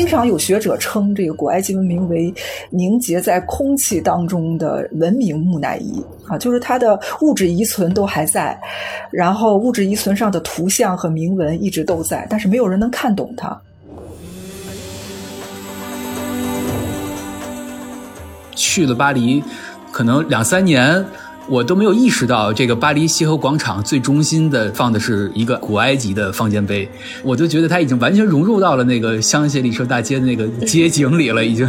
经常有学者称这个古埃及文明为凝结在空气当中的文明木乃伊啊，就是它的物质遗存都还在，然后物质遗存上的图像和铭文一直都在，但是没有人能看懂它。去了巴黎，可能两三年。我都没有意识到，这个巴黎西河广场最中心的放的是一个古埃及的方尖碑，我就觉得它已经完全融入到了那个香榭丽舍大街的那个街景里了，已经。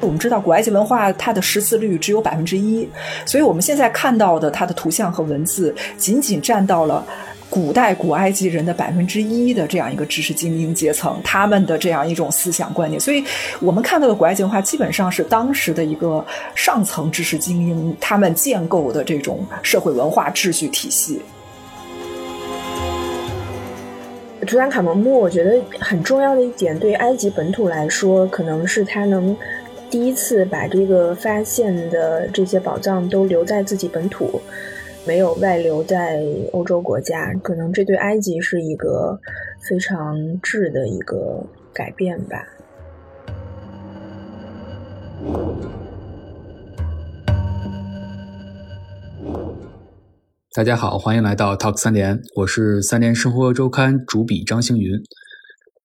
我们知道古埃及文化它的识字率只有百分之一，所以我们现在看到的它的图像和文字仅仅占到了。古代古埃及人的百分之一的这样一个知识精英阶层，他们的这样一种思想观念，所以我们看到的古埃及文化基本上是当时的一个上层知识精英他们建构的这种社会文化秩序体系。图坦卡蒙墓，我觉得很重要的一点，对埃及本土来说，可能是他能第一次把这个发现的这些宝藏都留在自己本土。没有外流在欧洲国家，可能这对埃及是一个非常质的一个改变吧。大家好，欢迎来到 Talk 三联，我是三联生活周刊主笔张星云。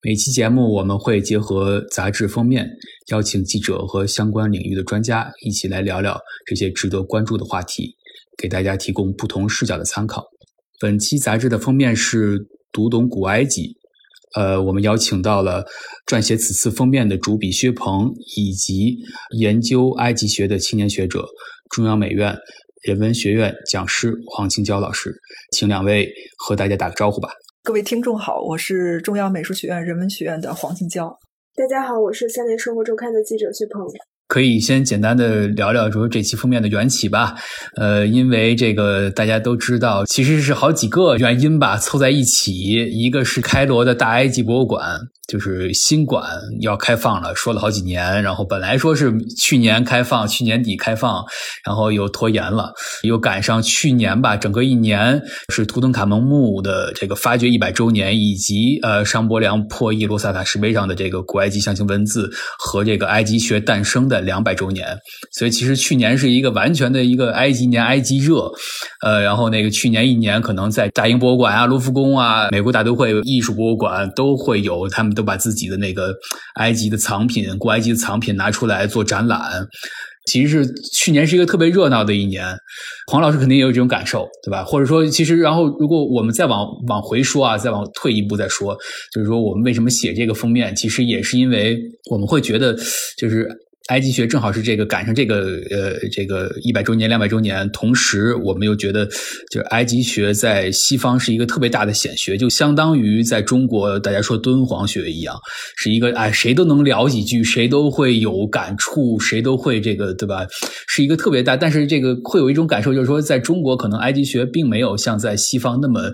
每期节目我们会结合杂志封面，邀请记者和相关领域的专家一起来聊聊这些值得关注的话题。给大家提供不同视角的参考。本期杂志的封面是读懂古埃及，呃，我们邀请到了撰写此次封面的主笔薛鹏，以及研究埃及学的青年学者、中央美院人文学院讲师黄清娇老师，请两位和大家打个招呼吧。各位听众好，我是中央美术学院人文学院的黄清娇。大家好，我是三联生活周刊的记者薛鹏。可以先简单的聊聊说这期封面的缘起吧，呃，因为这个大家都知道，其实是好几个原因吧凑在一起，一个是开罗的大埃及博物馆。就是新馆要开放了，说了好几年，然后本来说是去年开放，去年底开放，然后又拖延了，又赶上去年吧，整个一年是图腾卡蒙墓的这个发掘一百周年，以及呃商伯良破译罗萨塔石碑上的这个古埃及象形文字和这个埃及学诞生的两百周年，所以其实去年是一个完全的一个埃及年，埃及热，呃，然后那个去年一年可能在大英博物馆啊、卢浮宫啊、美国大都会艺术博物馆都会有他们。都把自己的那个埃及的藏品、古埃及的藏品拿出来做展览，其实是去年是一个特别热闹的一年。黄老师肯定也有这种感受，对吧？或者说，其实然后如果我们再往往回说啊，再往退一步再说，就是说我们为什么写这个封面，其实也是因为我们会觉得就是。埃及学正好是这个赶上这个呃这个一百周年两百周年，同时我们又觉得，就是埃及学在西方是一个特别大的显学，就相当于在中国大家说敦煌学一样，是一个哎谁都能聊几句，谁都会有感触，谁都会这个对吧？是一个特别大，但是这个会有一种感受，就是说在中国可能埃及学并没有像在西方那么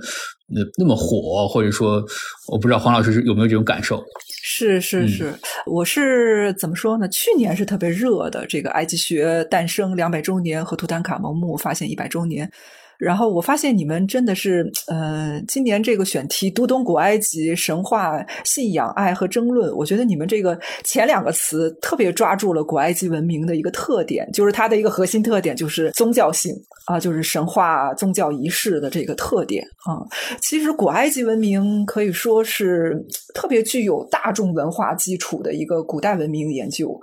那那么火，或者说我不知道黄老师有没有这种感受。是是是，我是怎么说呢？去年是特别热的，这个埃及学诞生两百周年和图坦卡蒙墓发现一百周年。然后我发现你们真的是，呃，今年这个选题读懂古埃及神话、信仰、爱和争论，我觉得你们这个前两个词特别抓住了古埃及文明的一个特点，就是它的一个核心特点就是宗教性啊，就是神话、宗教仪式的这个特点啊。其实古埃及文明可以说是特别具有大众文化基础的一个古代文明研究，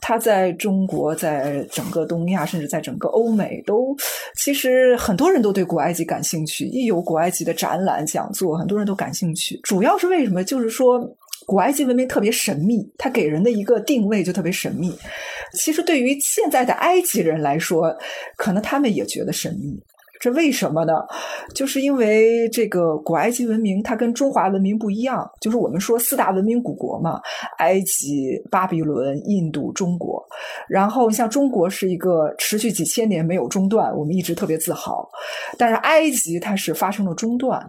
它在中国、在整个东亚，甚至在整个欧美，都其实很多人。都对古埃及感兴趣，一有古埃及的展览讲座，很多人都感兴趣。主要是为什么？就是说，古埃及文明特别神秘，它给人的一个定位就特别神秘。其实，对于现在的埃及人来说，可能他们也觉得神秘。这为什么呢？就是因为这个古埃及文明，它跟中华文明不一样。就是我们说四大文明古国嘛，埃及、巴比伦、印度、中国。然后像中国是一个持续几千年没有中断，我们一直特别自豪。但是埃及它是发生了中断。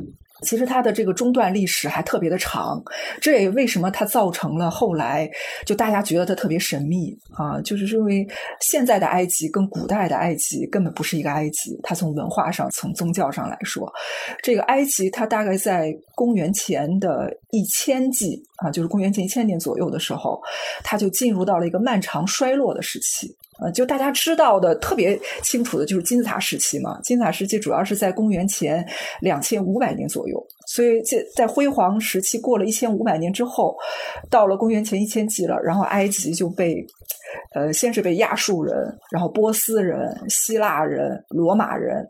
其实它的这个中断历史还特别的长，这也为什么它造成了后来就大家觉得它特别神秘啊，就是因为现在的埃及跟古代的埃及根本不是一个埃及，它从文化上、从宗教上来说，这个埃及它大概在公元前的一千纪啊，就是公元前一千年左右的时候，它就进入到了一个漫长衰落的时期。呃，就大家知道的特别清楚的就是金字塔时期嘛。金字塔时期主要是在公元前两千五百年左右，所以在在辉煌时期过了一千五百年之后，到了公元前一千纪了，然后埃及就被，呃，先是被亚述人，然后波斯人、希腊人、罗马人。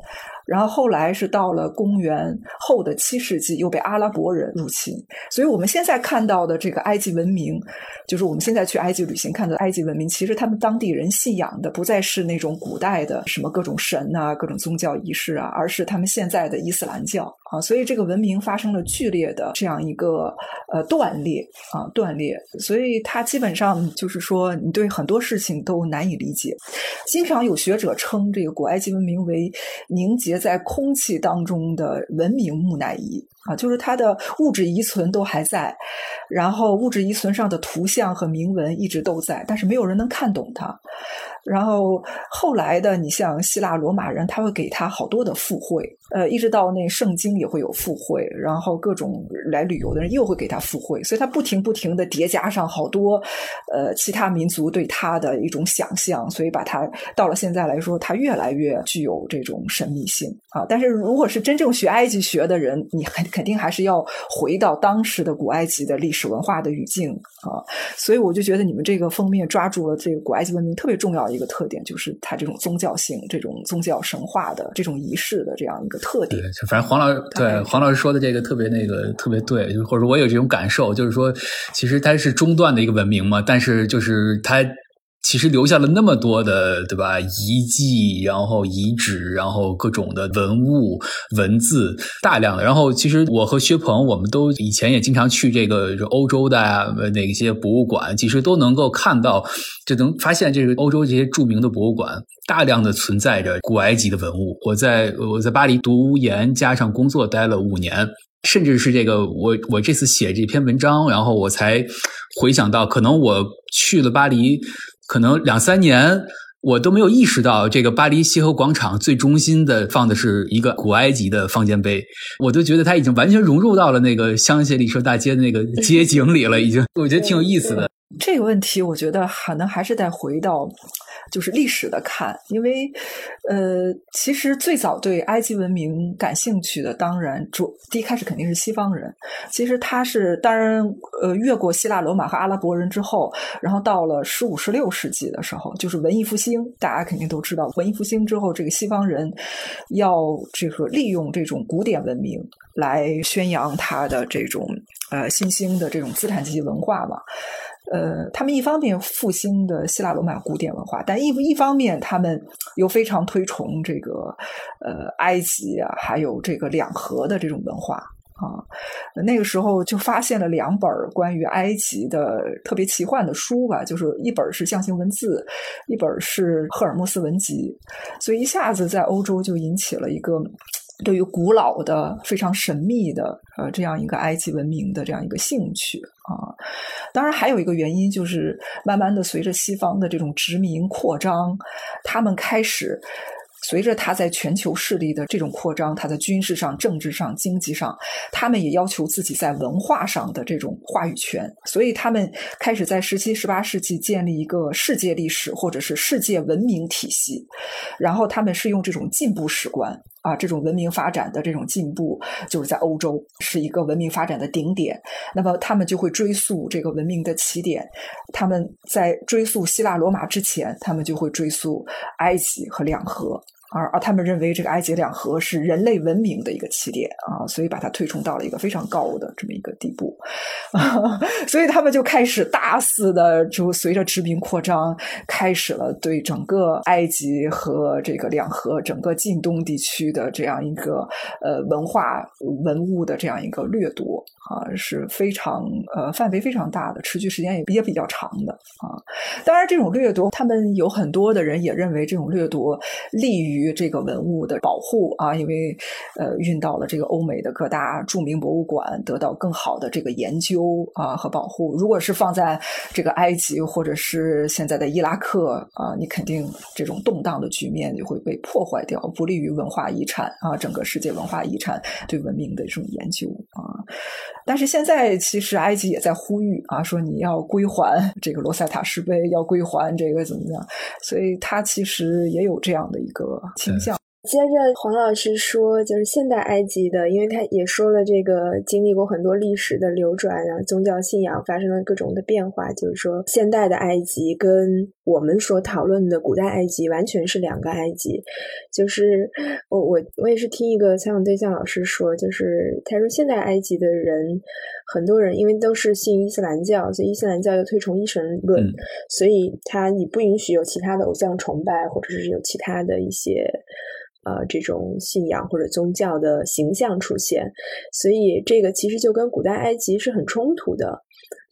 然后后来是到了公元后的七世纪，又被阿拉伯人入侵。所以我们现在看到的这个埃及文明，就是我们现在去埃及旅行看到埃及文明，其实他们当地人信仰的不再是那种古代的什么各种神啊、各种宗教仪式啊，而是他们现在的伊斯兰教啊。所以这个文明发生了剧烈的这样一个呃断裂啊断裂，所以它基本上就是说，你对很多事情都难以理解。经常有学者称这个古埃及文明为凝结。在空气当中的文明木乃伊啊，就是它的物质遗存都还在，然后物质遗存上的图像和铭文一直都在，但是没有人能看懂它。然后后来的，你像希腊罗马人，他会给他好多的附会，呃，一直到那圣经也会有附会，然后各种来旅游的人又会给他附会，所以他不停不停的叠加上好多，呃，其他民族对他的一种想象，所以把他到了现在来说，他越来越具有这种神秘性啊。但是如果是真正学埃及学的人，你肯肯定还是要回到当时的古埃及的历史文化的语境啊。所以我就觉得你们这个封面抓住了这个古埃及文明特别重要。一个特点就是它这种宗教性、这种宗教神话的这种仪式的这样一个特点。对，反正黄老师对黄老师说的这个特别那个特别对，或者说我有这种感受，就是说其实它是中断的一个文明嘛，但是就是它。其实留下了那么多的，对吧？遗迹，然后遗址，然后各种的文物、文字，大量的。然后，其实我和薛鹏，我们都以前也经常去这个欧洲的啊，哪些博物馆，其实都能够看到，就能发现这个欧洲这些著名的博物馆，大量的存在着古埃及的文物。我在我在巴黎读研加上工作待了五年，甚至是这个我我这次写这篇文章，然后我才回想到，可能我去了巴黎。可能两三年，我都没有意识到这个巴黎协和广场最中心的放的是一个古埃及的方尖碑，我都觉得它已经完全融入到了那个香榭丽舍大街的那个街景里了，已经，我觉得挺有意思的。这个问题，我觉得可能还是得回到。就是历史的看，因为，呃，其实最早对埃及文明感兴趣的，当然主第一开始肯定是西方人。其实他是当然，呃，越过希腊、罗马和阿拉伯人之后，然后到了十五、十六世纪的时候，就是文艺复兴，大家肯定都知道，文艺复兴之后，这个西方人要这个利用这种古典文明来宣扬他的这种呃新兴的这种资产阶级文化嘛。呃，他们一方面复兴的希腊罗马古典文化，但一一方面他们又非常推崇这个呃埃及啊，还有这个两河的这种文化啊。那个时候就发现了两本关于埃及的特别奇幻的书吧，就是一本是象形文字，一本是赫尔墨斯文集，所以一下子在欧洲就引起了一个。对于古老的、非常神秘的呃这样一个埃及文明的这样一个兴趣啊，当然还有一个原因就是，慢慢的随着西方的这种殖民扩张，他们开始。随着他在全球势力的这种扩张，他在军事上、政治上、经济上，他们也要求自己在文化上的这种话语权。所以，他们开始在十七、十八世纪建立一个世界历史或者是世界文明体系。然后，他们是用这种进步史观啊，这种文明发展的这种进步，就是在欧洲是一个文明发展的顶点。那么，他们就会追溯这个文明的起点。他们在追溯希腊罗马之前，他们就会追溯埃及和两河。而而他们认为这个埃及两河是人类文明的一个起点啊，所以把它推崇到了一个非常高的这么一个地步，所以他们就开始大肆的就随着殖民扩张，开始了对整个埃及和这个两河整个近东地区的这样一个呃文化文物的这样一个掠夺啊，是非常呃范围非常大的，持续时间也也比较长的啊。当然，这种掠夺，他们有很多的人也认为这种掠夺利于这个文物的保护啊，因为呃运到了这个欧美的各大著名博物馆，得到更好的这个研究啊和保护。如果是放在这个埃及或者是现在的伊拉克啊，你肯定这种动荡的局面就会被破坏掉，不利于文化遗产啊，整个世界文化遗产对文明的这种研究啊。但是现在其实埃及也在呼吁啊，说你要归还这个罗塞塔石碑，要归还这个怎么样？所以它其实也有这样的一个倾向。接着黄老师说，就是现代埃及的，因为他也说了这个经历过很多历史的流转啊，宗教信仰发生了各种的变化。就是说，现代的埃及跟我们所讨论的古代埃及完全是两个埃及。就是我我我也是听一个采访对象老师说，就是他说现代埃及的人，很多人因为都是信伊斯兰教，所以伊斯兰教又推崇一神论，所以他你不允许有其他的偶像崇拜，或者是有其他的一些。呃，这种信仰或者宗教的形象出现，所以这个其实就跟古代埃及是很冲突的。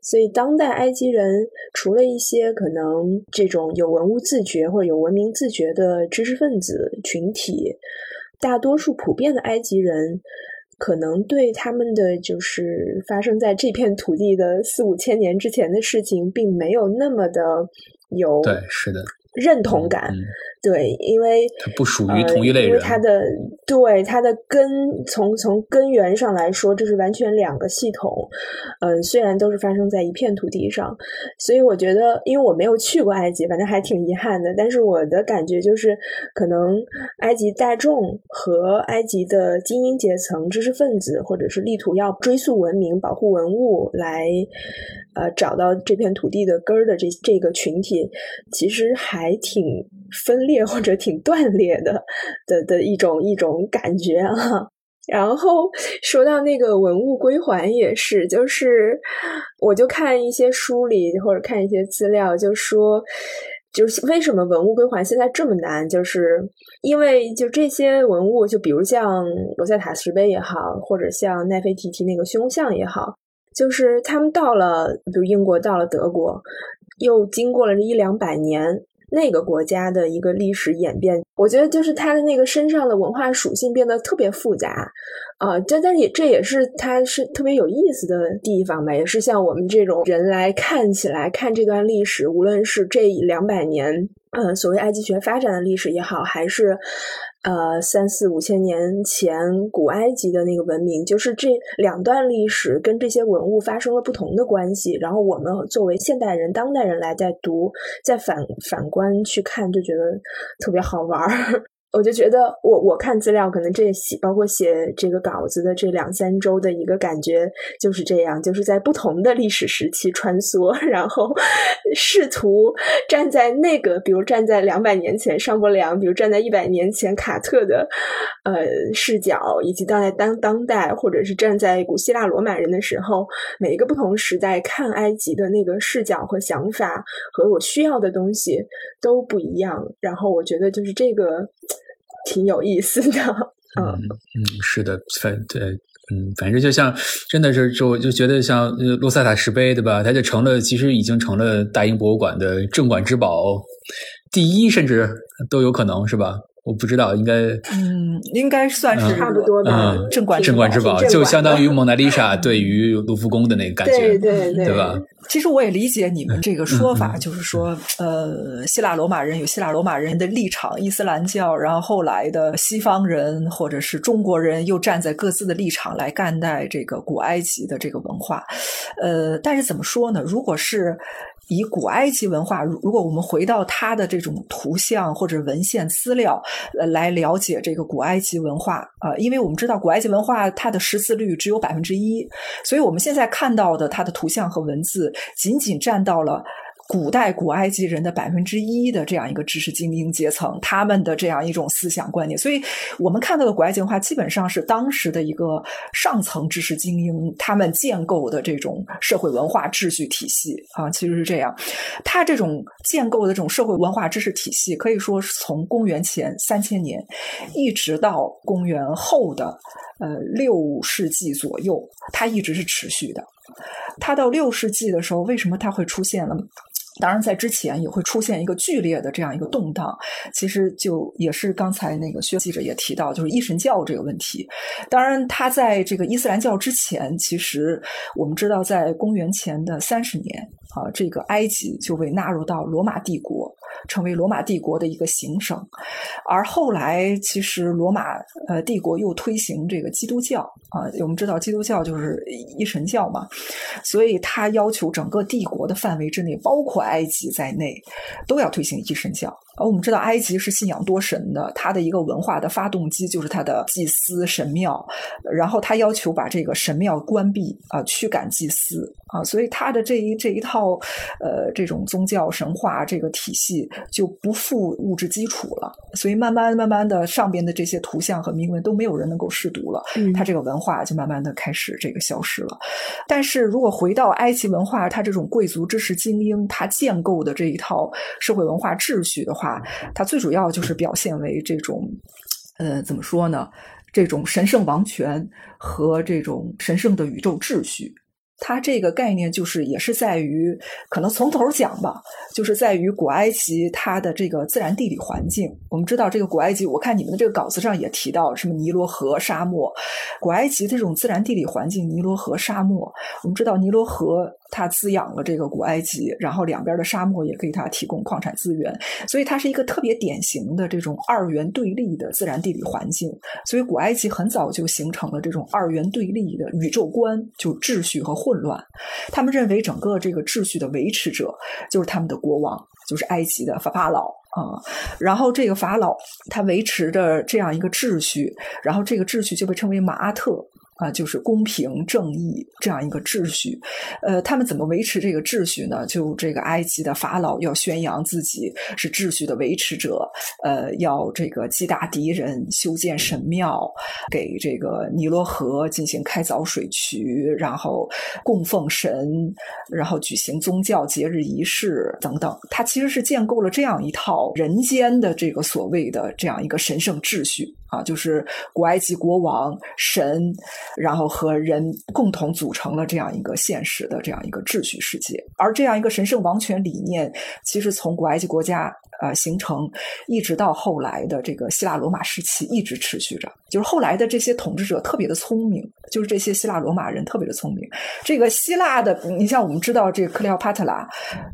所以当代埃及人除了一些可能这种有文物自觉或者有文明自觉的知识分子群体，大多数普遍的埃及人可能对他们的就是发生在这片土地的四五千年之前的事情，并没有那么的有对，是的。认同感，对，因为它不属于同一类人，因为它的对它的根从从根源上来说，这是完全两个系统。嗯，虽然都是发生在一片土地上，所以我觉得，因为我没有去过埃及，反正还挺遗憾的。但是我的感觉就是，可能埃及大众和埃及的精英阶层、知识分子，或者是力图要追溯文明、保护文物来。呃，找到这片土地的根儿的这这个群体，其实还挺分裂或者挺断裂的的的一种一种感觉啊。然后说到那个文物归还也是，就是我就看一些书里或者看一些资料，就说就是为什么文物归还现在这么难，就是因为就这些文物，就比如像罗塞塔石碑也好，或者像奈菲提提那个胸像也好。就是他们到了，比如英国到了德国，又经过了这一两百年，那个国家的一个历史演变，我觉得就是他的那个身上的文化属性变得特别复杂，啊，这但也这也是他是特别有意思的地方吧，也是像我们这种人来看起来看这段历史，无论是这两百年，嗯，所谓埃及学发展的历史也好，还是。呃，三四五千年前古埃及的那个文明，就是这两段历史跟这些文物发生了不同的关系。然后我们作为现代人、当代人来在读、在反反观去看，就觉得特别好玩儿。我就觉得，我我看资料，可能这写包括写这个稿子的这两三周的一个感觉就是这样，就是在不同的历史时期穿梭，然后试图站在那个，比如站在两百年前尚伯良，比如站在一百年前卡特的呃视角，以及当代当当代，或者是站在古希腊罗马人的时候，每一个不同时代看埃及的那个视角和想法和我需要的东西都不一样。然后我觉得就是这个。挺有意思的，嗯嗯，是的，反对，嗯，反正就像真的是，就就觉得像洛萨塔石碑，对吧？它就成了，其实已经成了大英博物馆的镇馆之宝，第一，甚至都有可能是吧？我不知道，应该嗯，应该算是差不多的镇馆镇馆之宝，就相当于蒙娜丽莎对于卢浮宫的那个感觉，对对对，对吧？其实我也理解你们这个说法，就是说，呃，希腊罗马人有希腊罗马人的立场，伊斯兰教，然后后来的西方人或者是中国人又站在各自的立场来看待这个古埃及的这个文化，呃，但是怎么说呢？如果是。以古埃及文化，如如果我们回到它的这种图像或者文献资料，呃，来了解这个古埃及文化啊，因为我们知道古埃及文化它的识字率只有百分之一，所以我们现在看到的它的图像和文字仅仅占到了。古代古埃及人的百分之一的这样一个知识精英阶层，他们的这样一种思想观念，所以我们看到的古埃及文化基本上是当时的一个上层知识精英他们建构的这种社会文化秩序体系啊，其实是这样。他这种建构的这种社会文化知识体系，可以说是从公元前三千年一直到公元后的呃六世纪左右，它一直是持续的。它到六世纪的时候，为什么它会出现了？当然，在之前也会出现一个剧烈的这样一个动荡。其实就也是刚才那个薛记者也提到，就是一神教这个问题。当然，他在这个伊斯兰教之前，其实我们知道，在公元前的三十年啊，这个埃及就被纳入到罗马帝国。成为罗马帝国的一个行省，而后来其实罗马呃帝国又推行这个基督教啊，我们知道基督教就是一神教嘛，所以他要求整个帝国的范围之内，包括埃及在内，都要推行一神教。而我们知道埃及是信仰多神的，它的一个文化的发动机就是它的祭司神庙，然后他要求把这个神庙关闭啊，驱赶祭司啊，所以他的这一这一套呃这种宗教神话这个体系就不复物质基础了，所以慢慢慢慢的上边的这些图像和铭文都没有人能够识读了，他这个文化就慢慢的开始这个消失了。但是如果回到埃及文化，它这种贵族知识精英他建构的这一套社会文化秩序的话。啊，它最主要就是表现为这种，呃，怎么说呢？这种神圣王权和这种神圣的宇宙秩序。它这个概念就是也是在于，可能从头讲吧，就是在于古埃及它的这个自然地理环境。我们知道这个古埃及，我看你们的这个稿子上也提到什么尼罗河沙漠。古埃及这种自然地理环境，尼罗河沙漠。我们知道尼罗河它滋养了这个古埃及，然后两边的沙漠也给它提供矿产资源，所以它是一个特别典型的这种二元对立的自然地理环境。所以古埃及很早就形成了这种二元对立的宇宙观，就秩序和混。乱，他们认为整个这个秩序的维持者就是他们的国王，就是埃及的法法老啊。然后这个法老他维持着这样一个秩序，然后这个秩序就被称为马阿特。啊，就是公平正义这样一个秩序，呃，他们怎么维持这个秩序呢？就这个埃及的法老要宣扬自己是秩序的维持者，呃，要这个击打敌人，修建神庙，给这个尼罗河进行开凿水渠，然后供奉神，然后举行宗教节日仪式等等。他其实是建构了这样一套人间的这个所谓的这样一个神圣秩序。啊，就是古埃及国王、神，然后和人共同组成了这样一个现实的这样一个秩序世界。而这样一个神圣王权理念，其实从古埃及国家呃形成，一直到后来的这个希腊罗马时期，一直持续着。就是后来的这些统治者特别的聪明，就是这些希腊罗马人特别的聪明。这个希腊的，你像我们知道这个克里奥帕特拉，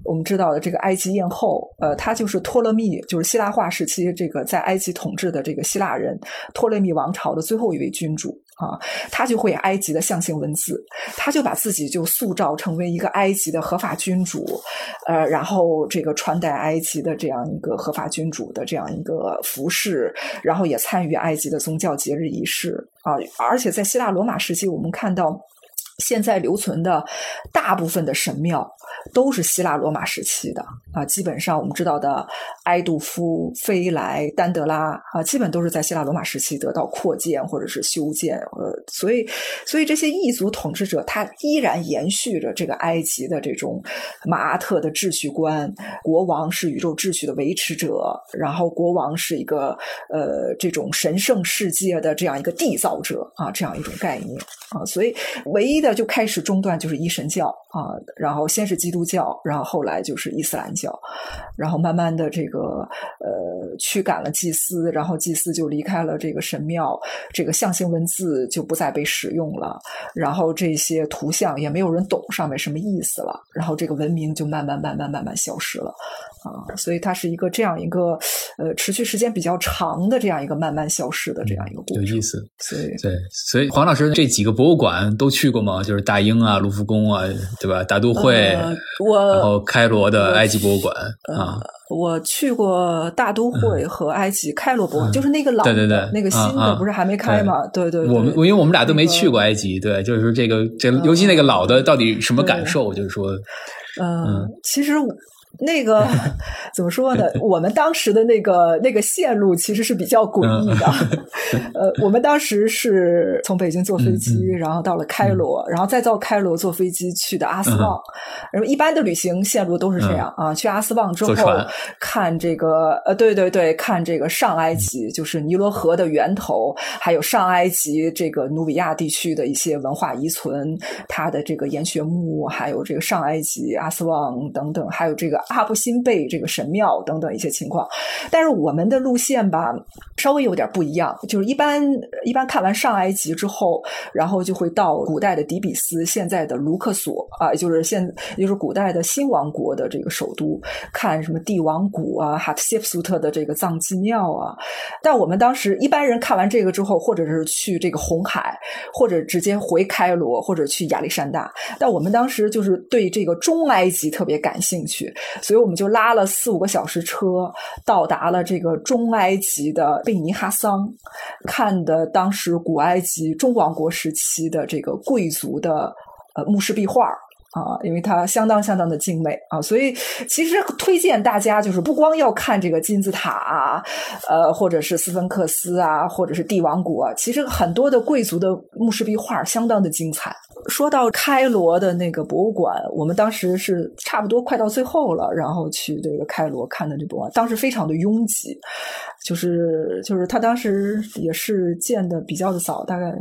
我们知道的这个埃及艳后，呃，他就是托勒密，就是希腊化时期这个在埃及统治的这个希腊人。托勒密王朝的最后一位君主啊，他就会埃及的象形文字，他就把自己就塑造成为一个埃及的合法君主，呃，然后这个穿戴埃及的这样一个合法君主的这样一个服饰，然后也参与埃及的宗教节日仪式。啊，而且在希腊罗马时期，我们看到现在留存的大部分的神庙。都是希腊罗马时期的啊，基本上我们知道的埃杜夫、菲莱、丹德拉啊，基本都是在希腊罗马时期得到扩建或者是修建。呃，所以，所以这些异族统治者他依然延续着这个埃及的这种马阿特的秩序观，国王是宇宙秩序的维持者，然后国王是一个呃这种神圣世界的这样一个缔造者啊，这样一种概念啊，所以唯一的就开始中断就是一神教啊，然后先是基督。基督教，然后后来就是伊斯兰教，然后慢慢的这个呃驱赶了祭司，然后祭司就离开了这个神庙，这个象形文字就不再被使用了，然后这些图像也没有人懂上面什么意思了，然后这个文明就慢慢慢慢慢慢消失了啊，所以它是一个这样一个呃持续时间比较长的这样一个慢慢消失的这样一个过程。有意思，对对，所以黄老师这几个博物馆都去过吗？就是大英啊、卢浮宫啊，对吧？大都会。我然后开罗的埃及博物馆啊，我去过大都会和埃及开罗博物馆，就是那个老的那个新的不是还没开吗？对对，我们因为我们俩都没去过埃及，对，就是这个这尤其那个老的到底什么感受？就是说，嗯，其实。那个 怎么说呢？我们当时的那个那个线路其实是比较诡异的。呃，我们当时是从北京坐飞机，然后到了开罗，然后再到开罗坐飞机去的阿斯旺。然后一般的旅行线路都是这样啊，去阿斯旺之后看这个呃，对对对，看这个上埃及，就是尼罗河的源头，还有上埃及这个努比亚地区的一些文化遗存，它的这个岩穴墓，还有这个上埃及阿斯旺等等，还有这个。阿布辛贝这个神庙等等一些情况。但是我们的路线吧，稍微有点不一样，就是一般一般看完上埃及之后，然后就会到古代的底比斯，现在的卢克索啊，就是现就是古代的新王国的这个首都，看什么帝王谷啊、哈特谢普苏特的这个藏祭庙啊。但我们当时一般人看完这个之后，或者是去这个红海，或者直接回开罗，或者去亚历山大。但我们当时就是对这个中埃及特别感兴趣，所以我们就拉了四五个小时车，到达了这个中埃及的贝尼哈桑，看的当时古埃及中王国时期的这个贵族的呃墓室壁画。啊，因为它相当相当的精美啊，所以其实推荐大家就是不光要看这个金字塔啊，呃，或者是斯芬克斯啊，或者是帝王谷啊，其实很多的贵族的墓室壁画相当的精彩。说到开罗的那个博物馆，我们当时是差不多快到最后了，然后去这个开罗看的这博物馆，当时非常的拥挤，就是就是他当时也是建的比较的早，大概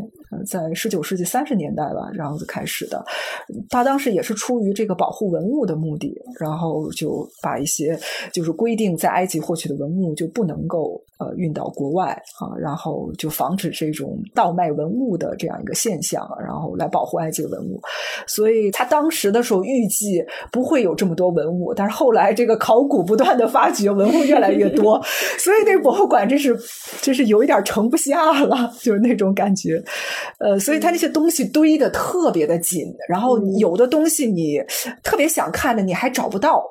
在十九世纪三十年代吧，然后就开始的。他当时也是出于这个保护文物的目的，然后就把一些就是规定在埃及获取的文物就不能够呃运到国外啊，然后就防止这种盗卖文物的这样一个现象，然后来保护埃。这个文物，所以他当时的时候预计不会有这么多文物，但是后来这个考古不断的发掘，文物越来越多，所以那博物馆真是真是有一点盛不下了，就是那种感觉。呃，所以他那些东西堆的特别的紧，然后有的东西你特别想看的，你还找不到，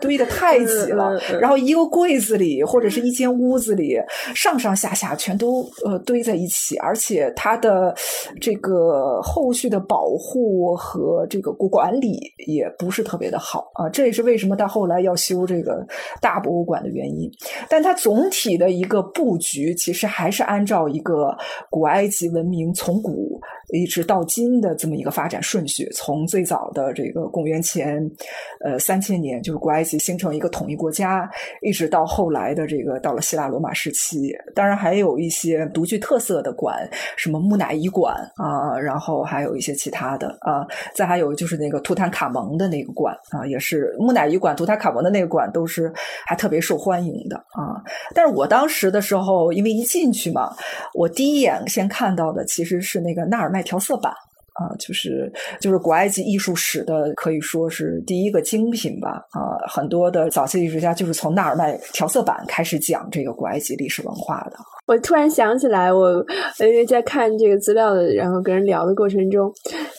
堆的太挤了。然后一个柜子里或者是一间屋子里，上上下下全都呃堆在一起，而且它的这个后续的。保保护和这个管理也不是特别的好啊，这也是为什么到后来要修这个大博物馆的原因。但它总体的一个布局，其实还是按照一个古埃及文明从古。一直到今的这么一个发展顺序，从最早的这个公元前呃三千年，就是古埃及形成一个统一国家，一直到后来的这个到了希腊罗马时期，当然还有一些独具特色的馆，什么木乃伊馆啊，然后还有一些其他的啊，再还有就是那个图坦卡蒙的那个馆啊，也是木乃伊馆、图坦卡蒙的那个馆都是还特别受欢迎的啊。但是我当时的时候，因为一进去嘛，我第一眼先看到的其实是那个纳尔迈。调色板啊，就是就是古埃及艺术史的可以说是第一个精品吧啊，很多的早期艺术家就是从纳尔迈调色板开始讲这个古埃及历史文化的。我突然想起来，我因为在看这个资料的，然后跟人聊的过程中，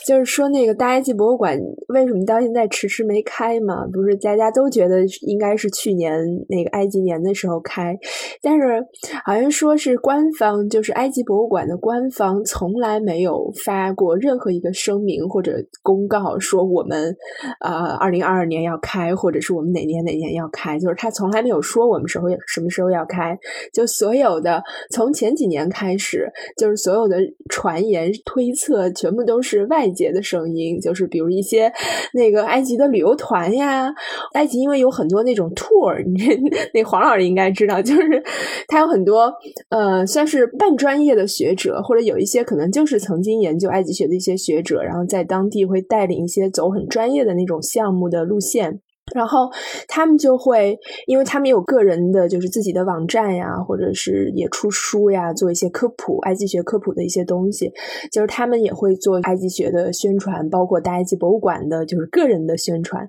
就是说那个大埃及博物馆为什么到现在迟迟没开嘛？不是大家都觉得应该是去年那个埃及年的时候开，但是好像说是官方，就是埃及博物馆的官方从来没有发过任何一个声明或者公告说我们啊二零二二年要开，或者是我们哪年哪年要开，就是他从来没有说我们时候什么时候要开，就所有的。从前几年开始，就是所有的传言推测全部都是外界的声音，就是比如一些那个埃及的旅游团呀，埃及因为有很多那种 tour，你那黄老师应该知道，就是他有很多呃，算是半专业的学者，或者有一些可能就是曾经研究埃及学的一些学者，然后在当地会带领一些走很专业的那种项目的路线。然后他们就会，因为他们有个人的，就是自己的网站呀，或者是也出书呀，做一些科普埃及学科普的一些东西。就是他们也会做埃及学的宣传，包括大埃及博物馆的，就是个人的宣传。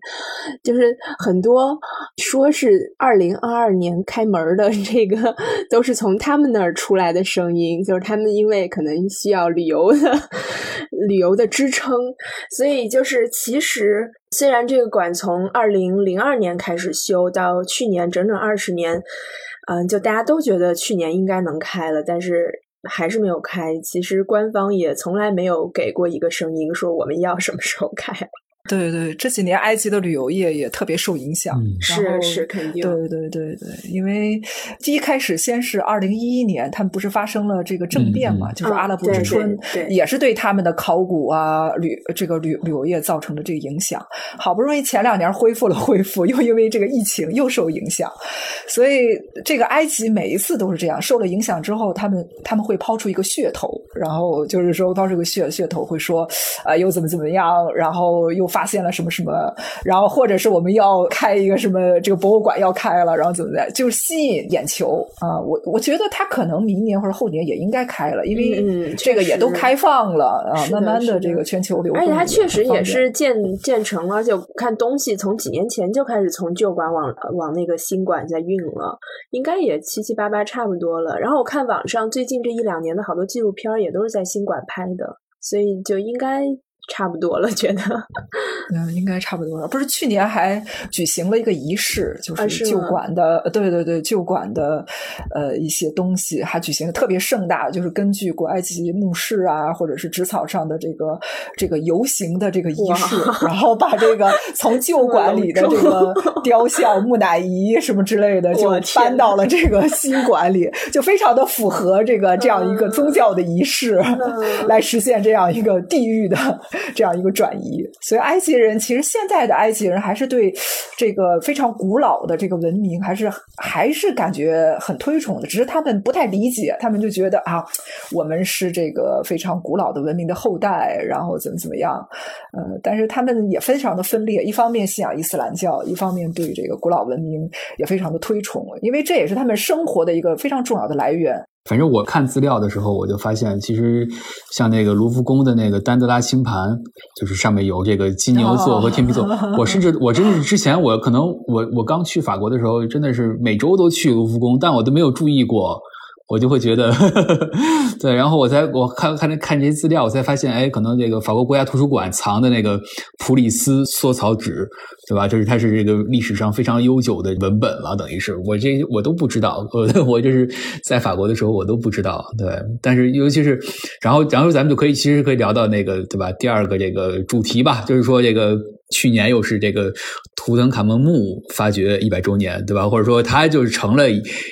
就是很多说是二零二二年开门的这个，都是从他们那儿出来的声音。就是他们因为可能需要旅游的旅游的支撑，所以就是其实。虽然这个馆从二零零二年开始修，到去年整整二十年，嗯，就大家都觉得去年应该能开了，但是还是没有开。其实官方也从来没有给过一个声音说我们要什么时候开。对对，这几年埃及的旅游业也特别受影响，是是肯定。对对对对，因为第一开始先是二零一一年，他们不是发生了这个政变嘛，就是阿拉伯之春，也是对他们的考古啊旅这个旅旅游业造成的这个影响。好不容易前两年恢复了恢复，又因为这个疫情又受影响，所以这个埃及每一次都是这样，受了影响之后，他们他们会抛出一个噱头，然后就是说抛出个噱噱头，会说啊又怎么怎么样，然后又。发现了什么什么，然后或者是我们要开一个什么这个博物馆要开了，然后怎么的，就是吸引眼球啊。我我觉得它可能明年或者后年也应该开了，因为这个也都开放了啊，慢慢的这个全球流动，而且它确实也是建建成了，而且看东西从几年前就开始从旧馆往往那个新馆在运了，应该也七七八八差不多了。然后我看网上最近这一两年的好多纪录片也都是在新馆拍的。所以就应该差不多了，觉得 嗯，应该差不多了。不是去年还举行了一个仪式，就是旧馆的，对对对，旧馆的呃一些东西还举行的特别盛大，就是根据古埃及墓室啊，或者是纸草上的这个这个游行的这个仪式，然后把这个 从旧馆里的这个 雕像、木乃伊什么之类的，就搬到了这个新馆里，就非常的符合这个这样一个宗教的仪式，来实现这样一个地域的。这样一个转移，所以埃及人其实现在的埃及人还是对这个非常古老的这个文明还是还是感觉很推崇的，只是他们不太理解，他们就觉得啊，我们是这个非常古老的文明的后代，然后怎么怎么样，呃，但是他们也非常的分裂，一方面信仰伊斯兰教，一方面对这个古老文明也非常的推崇，因为这也是他们生活的一个非常重要的来源。反正我看资料的时候，我就发现，其实像那个卢浮宫的那个丹德拉星盘，就是上面有这个金牛座和天秤座。我甚至我真是之前我可能我我刚去法国的时候，真的是每周都去卢浮宫，但我都没有注意过。我就会觉得，对，然后我才我看看看这些资料，我才发现，哎，可能这个法国国家图书馆藏的那个普里斯缩草纸，对吧？就是它是这个历史上非常悠久的文本了，等于是我这我都不知道，我我就是在法国的时候我都不知道，对。但是尤其是，然后然后咱们就可以其实可以聊到那个，对吧？第二个这个主题吧，就是说这个。去年又是这个图腾卡蒙墓发掘一百周年，对吧？或者说，它就是成了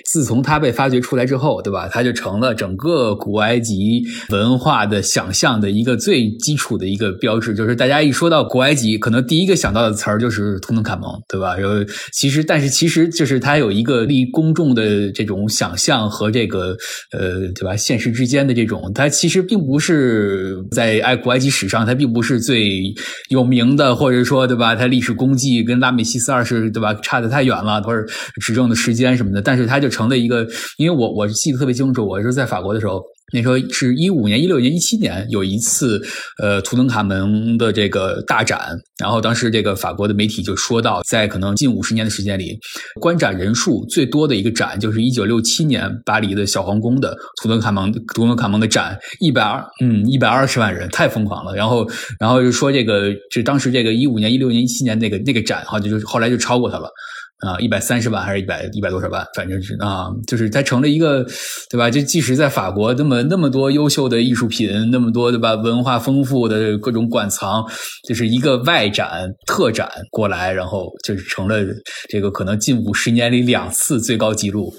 自从它被发掘出来之后，对吧？它就成了整个古埃及文化的想象的一个最基础的一个标志。就是大家一说到古埃及，可能第一个想到的词儿就是图腾卡蒙，对吧？然后其实，但是其实就是它有一个离公众的这种想象和这个呃，对吧？现实之间的这种，它其实并不是在爱古埃及史上，它并不是最有名的，或者。说对吧？他历史功绩跟拉美西斯二世对吧差的太远了，或者执政的时间什么的，但是他就成了一个，因为我我记得特别清楚，我是在法国的时候。那时候是一五年、一六年、一七年有一次，呃，图腾卡门的这个大展，然后当时这个法国的媒体就说到，在可能近五十年的时间里，观展人数最多的一个展就是一九六七年巴黎的小皇宫的图腾卡蒙图腾卡蒙的展，一百二嗯一百二十万人，太疯狂了。然后然后就说这个，就当时这个一五年、一六年、一七年那个那个展，好像就后来就超过他了。啊，一百三十万还是一百一百多少万，反正是啊，就是它成了一个，对吧？就即使在法国，那么那么多优秀的艺术品，那么多对吧？文化丰富的各种馆藏，就是一个外展特展过来，然后就是成了这个可能近五十年里两次最高纪录，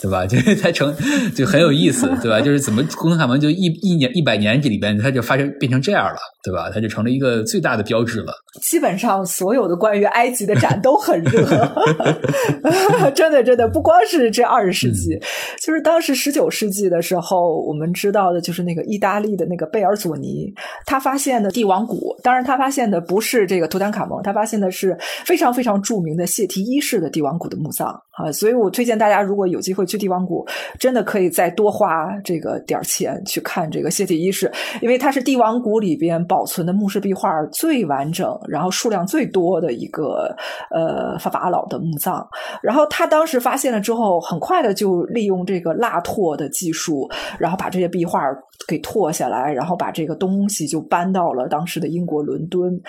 对吧？就是它成就很有意思，对吧？就是怎么古登卡蒙就一一年一百年这里边，它就发生变成这样了，对吧？它就成了一个最大的标志了。基本上所有的关于埃及的展都很热。真的，真的不光是这二十世纪，就是当时十九世纪的时候，我们知道的就是那个意大利的那个贝尔佐尼，他发现的帝王谷。当然，他发现的不是这个图坦卡蒙，他发现的是非常非常著名的谢提一世的帝王谷的墓葬啊。所以我推荐大家，如果有机会去帝王谷，真的可以再多花这个点钱去看这个谢提一世，因为它是帝王谷里边保存的墓室壁画最完整，然后数量最多的一个呃法法老的墓葬。然后他当时发现了之后，很快的就利用这个蜡拓的技术，然后把这些壁画给拓下来，然后把这个东西就搬到了当时的英国伦敦，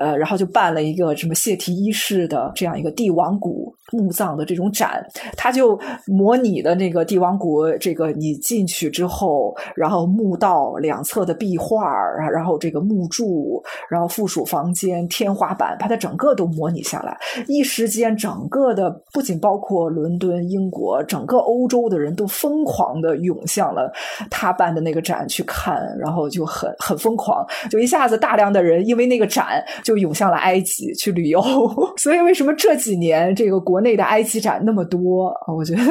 呃，然后就办了一个什么谢提一世的这样一个帝王谷墓葬的这种展，他就模拟的那个帝王谷，这个你进去之后，然后墓道两侧的壁画，然后这个墓柱，然后附属房间、天花板，把它整个都模拟下来，一时间整整个的。不仅包括伦敦、英国，整个欧洲的人都疯狂的涌向了他办的那个展去看，然后就很很疯狂，就一下子大量的人因为那个展就涌向了埃及去旅游。所以为什么这几年这个国内的埃及展那么多？我觉得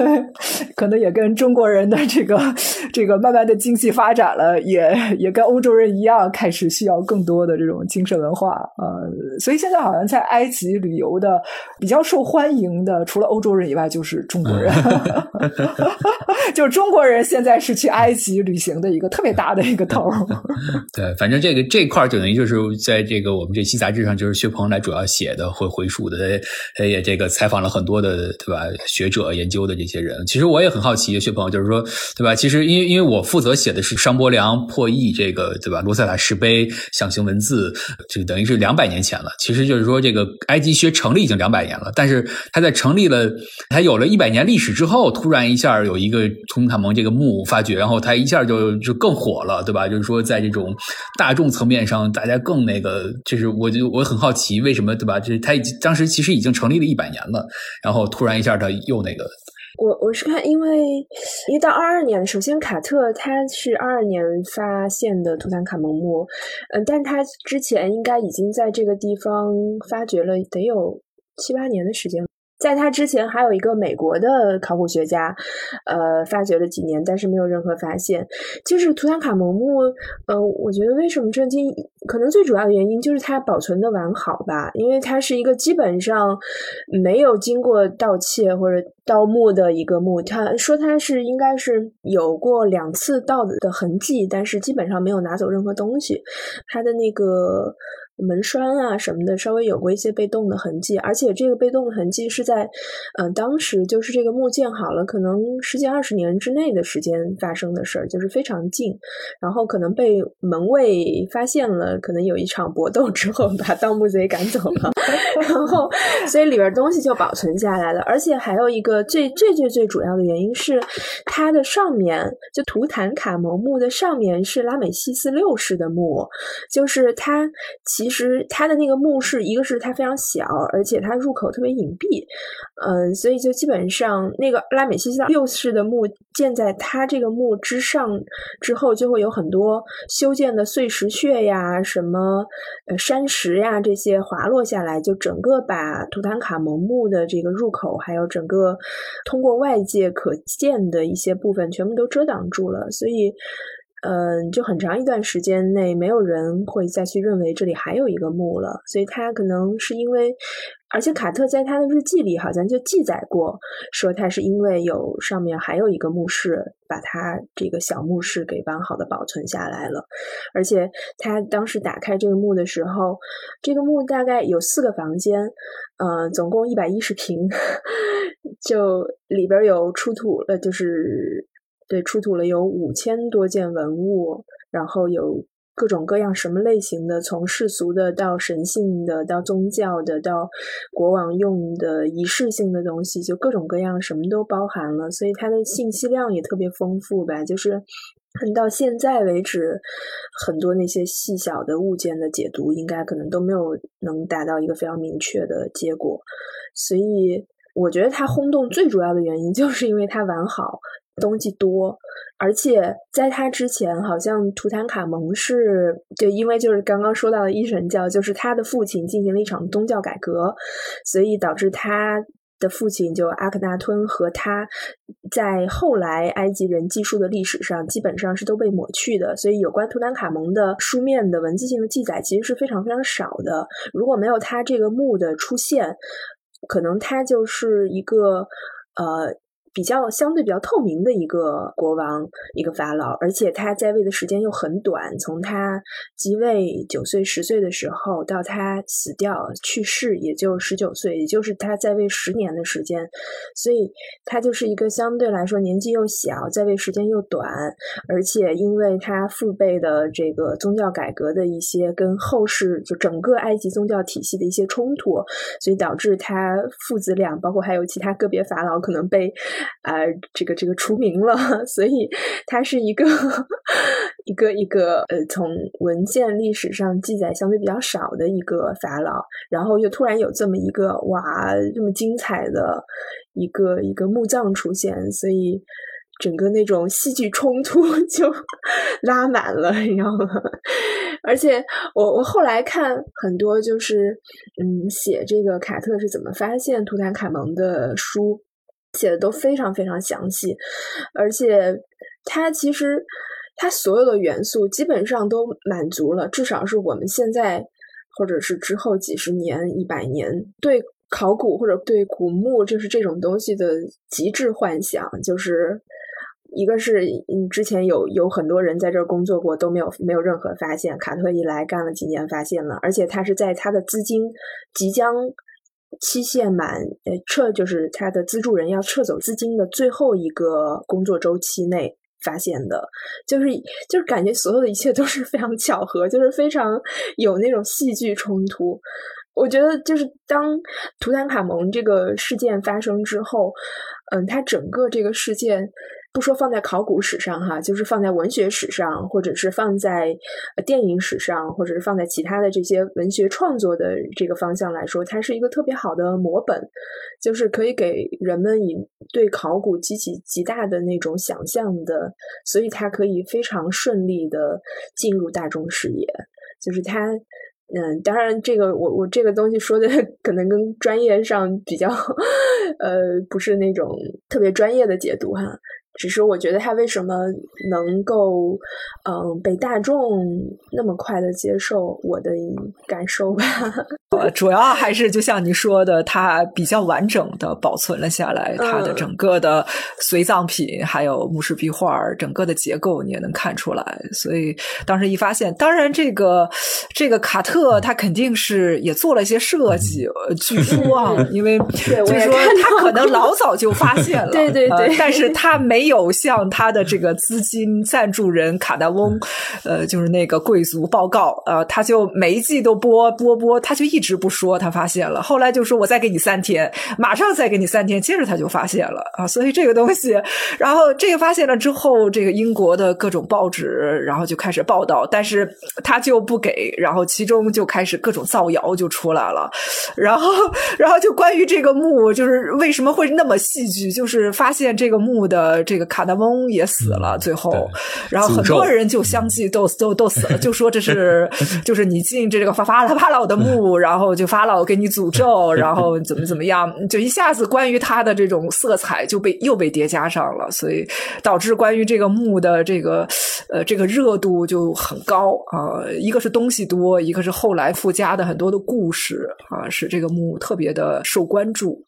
可能也跟中国人的这个 这个慢慢的经济发展了，也也跟欧洲人一样，开始需要更多的这种精神文化。呃，所以现在好像在埃及旅游的比较受欢迎的，除了欧洲人以外，就是中国人。就是中国人现在是去埃及旅行的一个特别大的一个头。对，反正这个这块等于就是在这个我们这期杂志上，就是薛鹏来主要写的，会回述的，他也这个采访了很多的，对吧？学者研究的这些人，其实我也很好奇，薛鹏就是说，对吧？其实因为因为我负责写的是商伯良破译这个，对吧？罗塞塔石碑象形文字，就等于是两百年前了。其实就是说，这个埃及学成立已经两百年了，但是他在成立了，他有了一百年历史之后，突然一下有一个图坦卡蒙这个墓发掘，然后他一下就就更火了，对吧？就是说，在这种大众层面上，大家更那个，就是我就我很好奇，为什么，对吧？就是他已经当时其实已经成立了一百年了，然后突然一下他又那个。我我是看，因为因为到二二年，首先卡特他是二二年发现的图坦卡蒙墓，嗯，但他之前应该已经在这个地方发掘了得有七八年的时间。在他之前，还有一个美国的考古学家，呃，发掘了几年，但是没有任何发现。就是图坦卡蒙墓，呃，我觉得为什么震惊？可能最主要的原因就是它保存的完好吧，因为它是一个基本上没有经过盗窃或者盗墓的一个墓。他说它是应该是有过两次盗的痕迹，但是基本上没有拿走任何东西。它的那个。门栓啊什么的，稍微有过一些被动的痕迹，而且这个被动的痕迹是在，嗯，当时就是这个墓建好了，可能十几二十年之内的时间发生的事儿，就是非常近。然后可能被门卫发现了，可能有一场搏斗之后，把盗墓贼赶走了。然后，所以里边东西就保存下来了。而且还有一个最最最最主要的原因是，它的上面就图坦卡蒙墓的上面是拉美西斯六世的墓，就是它其。其实它的那个墓室，一个是它非常小，而且它入口特别隐蔽，嗯，所以就基本上那个拉美西斯六世的墓建在它这个墓之上之后，就会有很多修建的碎石穴呀、什么呃山石呀这些滑落下来，就整个把图坦卡蒙墓的这个入口，还有整个通过外界可见的一些部分，全部都遮挡住了，所以。嗯，就很长一段时间内，没有人会再去认为这里还有一个墓了。所以他可能是因为，而且卡特在他的日记里好像就记载过，说他是因为有上面还有一个墓室，把他这个小墓室给完好的保存下来了。而且他当时打开这个墓的时候，这个墓大概有四个房间，呃，总共一百一十平，就里边有出土了，就是。对，出土了有五千多件文物，然后有各种各样什么类型的，从世俗的到神性的，到宗教的，到国王用的仪式性的东西，就各种各样什么都包含了，所以它的信息量也特别丰富吧。就是到现在为止，很多那些细小的物件的解读，应该可能都没有能达到一个非常明确的结果。所以我觉得它轰动最主要的原因，就是因为它完好。东西多，而且在他之前，好像图坦卡蒙是就因为就是刚刚说到的一神教，就是他的父亲进行了一场宗教改革，所以导致他的父亲就阿克纳吞和他在后来埃及人记述的历史上基本上是都被抹去的，所以有关图坦卡蒙的书面的文字性的记载其实是非常非常少的。如果没有他这个墓的出现，可能他就是一个呃。比较相对比较透明的一个国王，一个法老，而且他在位的时间又很短，从他即位九岁十岁的时候到他死掉去世，也就十九岁，也就是他在位十年的时间，所以他就是一个相对来说年纪又小，在位时间又短，而且因为他父辈的这个宗教改革的一些跟后世就整个埃及宗教体系的一些冲突，所以导致他父子俩，包括还有其他个别法老可能被。啊，这个这个除名了，所以他是一个 一个一个呃，从文献历史上记载相对比较少的一个法老，然后又突然有这么一个哇，这么精彩的一个一个墓葬出现，所以整个那种戏剧冲突 就拉满了，你知道吗？而且我我后来看很多就是嗯，写这个卡特是怎么发现图坦卡蒙的书。写的都非常非常详细，而且它其实它所有的元素基本上都满足了，至少是我们现在或者是之后几十年、一百年对考古或者对古墓就是这种东西的极致幻想，就是一个是嗯，之前有有很多人在这儿工作过都没有没有任何发现，卡特一来干了几年发现了，而且他是在他的资金即将。期限满，呃，撤就是他的资助人要撤走资金的最后一个工作周期内发现的，就是就是感觉所有的一切都是非常巧合，就是非常有那种戏剧冲突。我觉得就是当图坦卡蒙这个事件发生之后，嗯，他整个这个事件。不说放在考古史上哈，就是放在文学史上，或者是放在电影史上，或者是放在其他的这些文学创作的这个方向来说，它是一个特别好的模本，就是可以给人们以对考古激起极大的那种想象的，所以它可以非常顺利的进入大众视野。就是它，嗯，当然这个我我这个东西说的 可能跟专业上比较，呃，不是那种特别专业的解读哈。只是我觉得他为什么能够，嗯，被大众那么快的接受我的感受吧？呃，主要还是就像你说的，它比较完整的保存了下来，它的整个的随葬品还有墓室壁画，整个的结构你也能看出来。所以当时一发现，当然这个这个卡特他肯定是也做了一些设计，据 说啊，因为就是说他可能老早就发现了，对对对，但是他没。有向他的这个资金赞助人卡达翁，呃，就是那个贵族报告，呃，他就每一季都播播播，他就一直不说他发现了，后来就说我再给你三天，马上再给你三天，接着他就发现了啊，所以这个东西，然后这个发现了之后，这个英国的各种报纸然后就开始报道，但是他就不给，然后其中就开始各种造谣就出来了，然后然后就关于这个墓，就是为什么会那么戏剧，就是发现这个墓的这。个卡达翁也死了，最后，然后很多人就相继都都都死了，就说这是 就是你进这个发发了发了我的墓，然后就法老给你诅咒，然后怎么怎么样，就一下子关于他的这种色彩就被又被叠加上了，所以导致关于这个墓的这个呃这个热度就很高啊。一个是东西多，一个是后来附加的很多的故事啊，使这个墓特别的受关注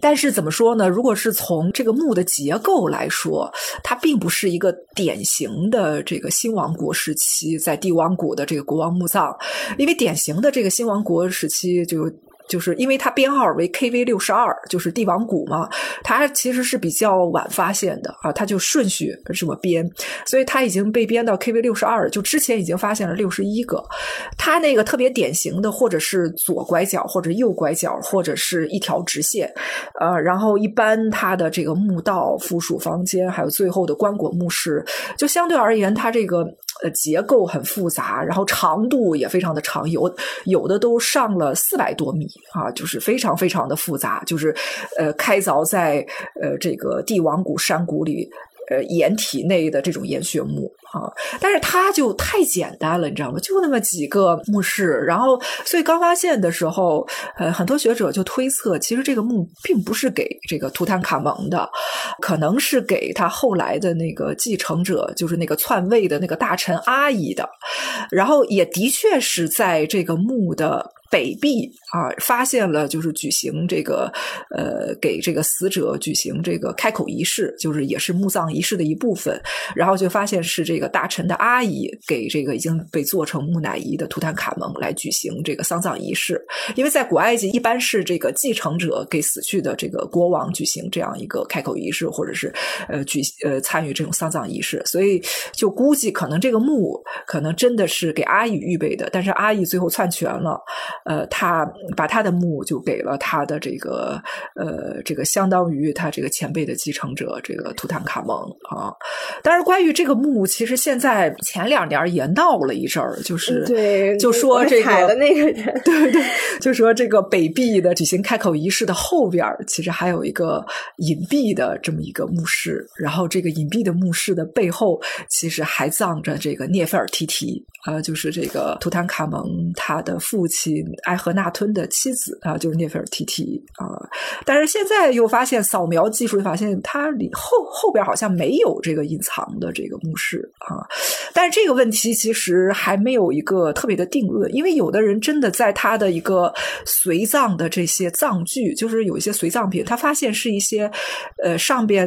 但是怎么说呢？如果是从这个墓的结构来，说它并不是一个典型的这个新王国时期在帝王谷的这个国王墓葬，因为典型的这个新王国时期就。就是因为它编号为 KV 六十二，就是帝王谷嘛，它其实是比较晚发现的啊，它就顺序这么编，所以它已经被编到 KV 六十二，就之前已经发现了六十一个。它那个特别典型的，或者是左拐角，或者右拐角，或者是一条直线，呃，然后一般它的这个墓道、附属房间，还有最后的棺椁墓室，就相对而言，它这个。呃，结构很复杂，然后长度也非常的长，有有的都上了四百多米啊，就是非常非常的复杂，就是呃，开凿在呃这个帝王谷山谷里。呃，岩体内的这种岩穴墓啊，但是它就太简单了，你知道吗？就那么几个墓室，然后所以刚发现的时候，呃，很多学者就推测，其实这个墓并不是给这个图坦卡蒙的，可能是给他后来的那个继承者，就是那个篡位的那个大臣阿姨的，然后也的确是在这个墓的。北壁啊，发现了就是举行这个呃，给这个死者举行这个开口仪式，就是也是墓葬仪式的一部分。然后就发现是这个大臣的阿姨给这个已经被做成木乃伊的图坦卡蒙来举行这个丧葬仪式。因为在古埃及一般是这个继承者给死去的这个国王举行这样一个开口仪式，或者是呃举呃参与这种丧葬仪式。所以就估计可能这个墓可能真的是给阿姨预备的，但是阿姨最后篡权了。呃，他把他的墓就给了他的这个呃，这个相当于他这个前辈的继承者，这个图坦卡蒙啊。但是关于这个墓，其实现在前两年也闹了一阵儿，就是对，就说这个那个人，对对，就说这个北壁的举行开口仪式的后边，其实还有一个隐蔽的这么一个墓室，然后这个隐蔽的墓室的背后，其实还葬着这个涅菲尔提提啊，就是这个图坦卡蒙他的父亲。埃赫纳吞的妻子啊，就是涅菲尔提提啊。但是现在又发现扫描技术发现它里后后边好像没有这个隐藏的这个墓室啊。但是这个问题其实还没有一个特别的定论，因为有的人真的在他的一个随葬的这些葬具，就是有一些随葬品，他发现是一些呃上边。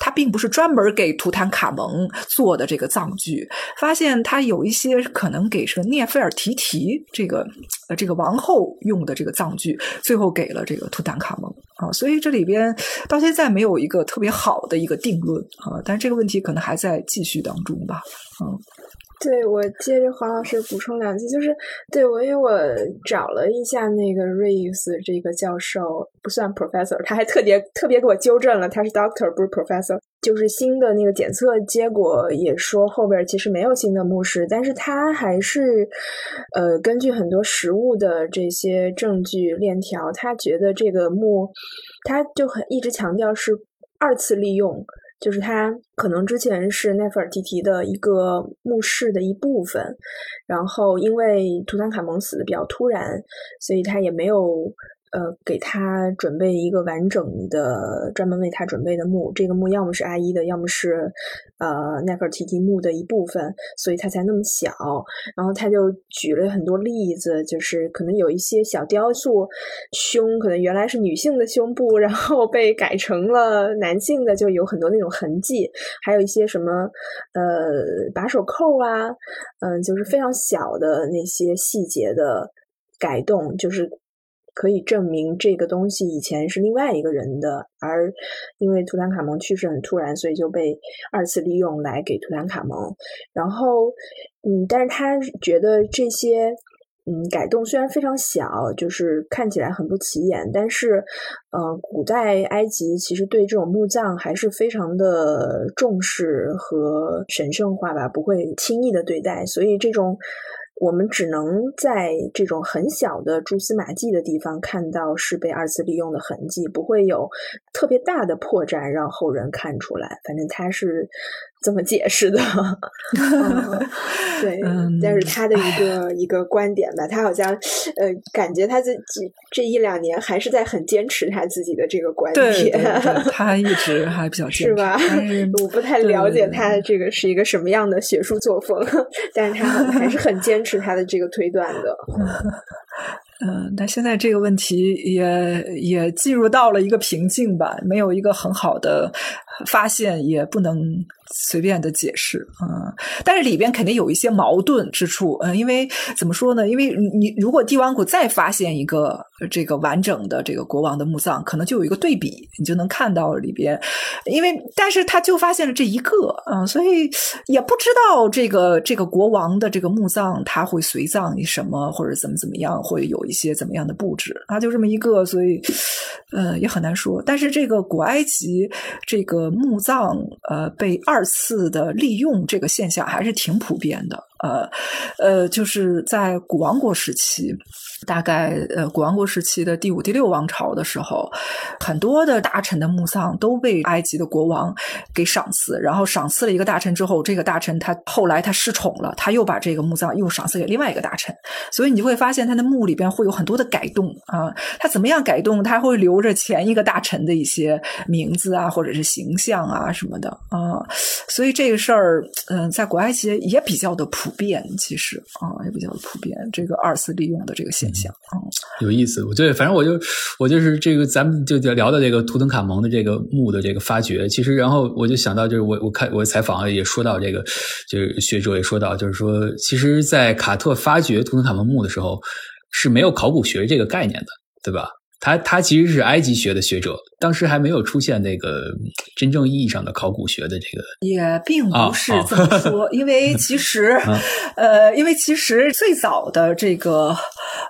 它并不是专门给图坦卡蒙做的这个葬具，发现它有一些可能给这个涅菲尔提提这个呃这个王后用的这个葬具，最后给了这个图坦卡蒙啊，所以这里边到现在没有一个特别好的一个定论啊，但是这个问题可能还在继续当中吧，嗯。对，我接着黄老师补充两句，就是对我，因为我找了一下那个 Reeves 这个教授，不算 Professor，他还特别特别给我纠正了，他是 Doctor 不是 Professor。就是新的那个检测结果也说后边其实没有新的墓室，但是他还是呃根据很多实物的这些证据链条，他觉得这个墓他就很一直强调是二次利用。就是他可能之前是奈菲尔提提的一个墓室的一部分，然后因为图坦卡蒙死的比较突然，所以他也没有。呃，给他准备一个完整的、专门为他准备的墓。这个墓要么是阿依的，要么是呃奈克尔提提墓的一部分，所以他才那么小。然后他就举了很多例子，就是可能有一些小雕塑胸，可能原来是女性的胸部，然后被改成了男性的，就有很多那种痕迹。还有一些什么呃把手扣啊，嗯，就是非常小的那些细节的改动，就是。可以证明这个东西以前是另外一个人的，而因为图坦卡蒙去世很突然，所以就被二次利用来给图坦卡蒙。然后，嗯，但是他觉得这些嗯改动虽然非常小，就是看起来很不起眼，但是呃，古代埃及其实对这种墓葬还是非常的重视和神圣化吧，不会轻易的对待，所以这种。我们只能在这种很小的蛛丝马迹的地方看到是被二次利用的痕迹，不会有特别大的破绽让后人看出来。反正它是。这么解释的，对，但是他的一个一个观点吧，他好像呃，感觉他自己这一两年还是在很坚持他自己的这个观点，他一直还比较是吧？我不太了解他这个是一个什么样的学术作风，但是他还是很坚持他的这个推断的。嗯，但现在这个问题也也进入到了一个瓶颈吧，没有一个很好的发现，也不能。随便的解释，嗯，但是里边肯定有一些矛盾之处，嗯，因为怎么说呢？因为你如果帝王谷再发现一个这个完整的这个国王的墓葬，可能就有一个对比，你就能看到里边，因为但是他就发现了这一个，嗯，所以也不知道这个这个国王的这个墓葬他会随葬什么，或者怎么怎么样，会有一些怎么样的布置，他就这么一个，所以，呃，也很难说。但是这个古埃及这个墓葬，呃，被二。次的利用这个现象还是挺普遍的。呃，呃，就是在古王国时期，大概呃，古王国时期的第五、第六王朝的时候，很多的大臣的墓葬都被埃及的国王给赏赐，然后赏赐了一个大臣之后，这个大臣他后来他失宠了，他又把这个墓葬又赏赐给另外一个大臣，所以你就会发现他的墓里边会有很多的改动啊，他怎么样改动？他会留着前一个大臣的一些名字啊，或者是形象啊什么的啊，所以这个事儿，嗯，在古埃及也比较的普。遍其实啊也比较的普遍，这个二次利用的这个现象啊有意思。我对，反正我就我就是这个，咱们就聊的这个图腾卡蒙的这个墓的这个发掘。其实，然后我就想到，就是我我看我采访也说到这个，就是学者也说到，就是说，其实，在卡特发掘图腾卡蒙墓的时候是没有考古学这个概念的，对吧？他他其实是埃及学的学者，当时还没有出现那个真正意义上的考古学的这个，也并不是这么说，因为其实，呃，因为其实最早的这个，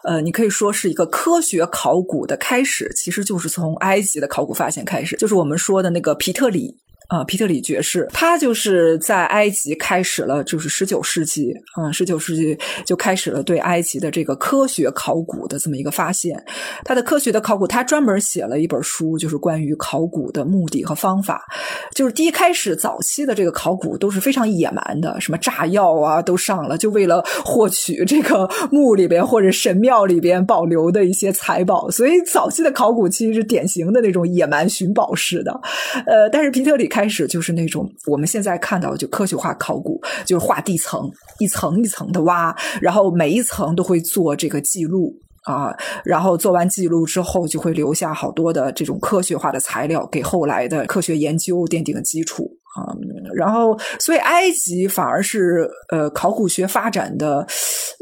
呃，你可以说是一个科学考古的开始，其实就是从埃及的考古发现开始，就是我们说的那个皮特里。啊，皮特里爵士，他就是在埃及开始了，就是十九世纪，嗯，十九世纪就开始了对埃及的这个科学考古的这么一个发现。他的科学的考古，他专门写了一本书，就是关于考古的目的和方法。就是第一开始早期的这个考古都是非常野蛮的，什么炸药啊都上了，就为了获取这个墓里边或者神庙里边保留的一些财宝。所以早期的考古其实是典型的那种野蛮寻宝式的。呃，但是皮特里开开始就是那种我们现在看到就科学化考古，就是画地层，一层一层的挖，然后每一层都会做这个记录啊，然后做完记录之后，就会留下好多的这种科学化的材料，给后来的科学研究奠定了基础。啊，然后，所以埃及反而是呃考古学发展的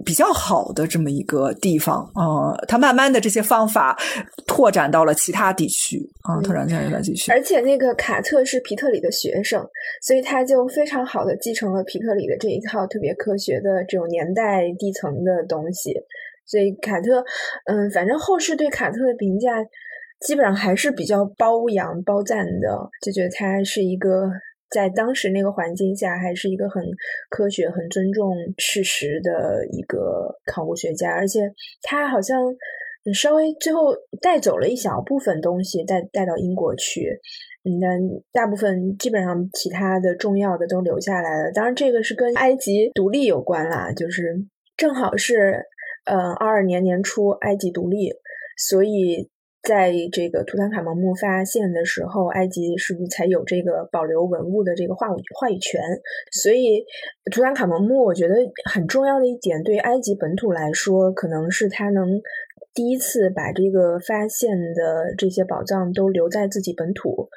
比较好的这么一个地方啊。它慢慢的这些方法拓展到了其他地区啊，拓展到其他地区。而且那个卡特是皮特里的学生，所以他就非常好的继承了皮特里的这一套特别科学的这种年代地层的东西。所以卡特，嗯，反正后世对卡特的评价基本上还是比较褒扬褒赞的，就觉得他是一个。在当时那个环境下，还是一个很科学、很尊重事实的一个考古学家，而且他好像稍微最后带走了一小部分东西，带带到英国去，嗯，但大部分基本上其他的重要的都留下来了。当然，这个是跟埃及独立有关啦，就是正好是呃二二年年初埃及独立，所以。在这个图坦卡蒙墓发现的时候，埃及是不是才有这个保留文物的这个话语话语权？所以，图坦卡蒙墓我觉得很重要的一点，对埃及本土来说，可能是他能第一次把这个发现的这些宝藏都留在自己本土，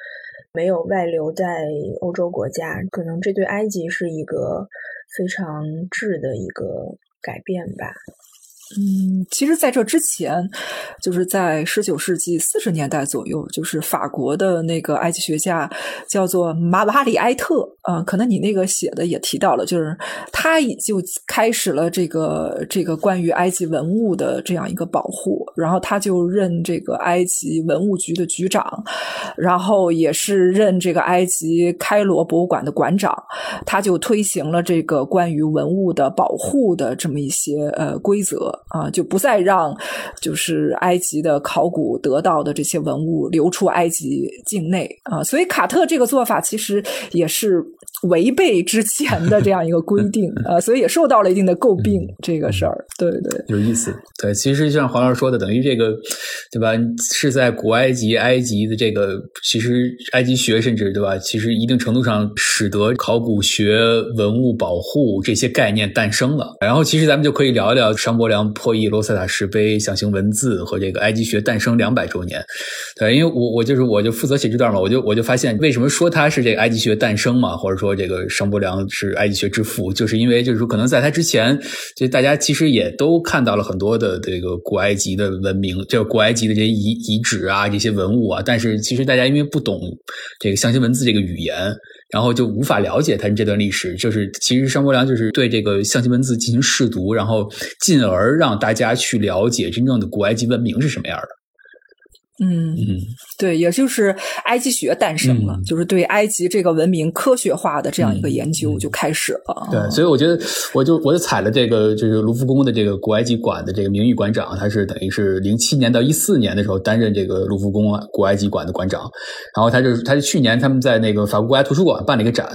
没有外流在欧洲国家。可能这对埃及是一个非常质的一个改变吧。嗯，其实，在这之前，就是在十九世纪四十年代左右，就是法国的那个埃及学家叫做马瓦里埃特，啊，可能你那个写的也提到了，就是他就开始了这个这个关于埃及文物的这样一个保护，然后他就任这个埃及文物局的局长，然后也是任这个埃及开罗博物馆的馆长，他就推行了这个关于文物的保护的这么一些呃规则。啊，就不再让就是埃及的考古得到的这些文物流出埃及境内啊，所以卡特这个做法其实也是违背之前的这样一个规 定啊，所以也受到了一定的诟病。这个事儿，对对，有意思。对，其实像黄老师说的，等于这个对吧？是在古埃及、埃及的这个，其实埃及学甚至对吧？其实一定程度上使得考古学、文物保护这些概念诞生了。然后，其实咱们就可以聊一聊商伯良。破译罗塞塔石碑象形文字和这个埃及学诞生两百周年，对，因为我我就是我就负责写这段嘛，我就我就发现为什么说他是这个埃及学诞生嘛，或者说这个商伯良是埃及学之父，就是因为就是说可能在他之前，就大家其实也都看到了很多的这个古埃及的文明，这个古埃及的这些遗遗址啊，这些文物啊，但是其实大家因为不懂这个象形文字这个语言。然后就无法了解他这段历史，就是其实商国良就是对这个象形文字进行试读，然后进而让大家去了解真正的古埃及文明是什么样的。嗯嗯，对，也就是埃及学诞生了，就是对埃及这个文明科学化的这样一个研究就开始了。对，所以我觉得，我就我就踩了这个，就是卢浮宫的这个古埃及馆的这个名誉馆长，他是等于是零七年到一四年的时候担任这个卢浮宫古埃及馆的馆长，然后他就他就去年他们在那个法国国家图书馆办了一个展，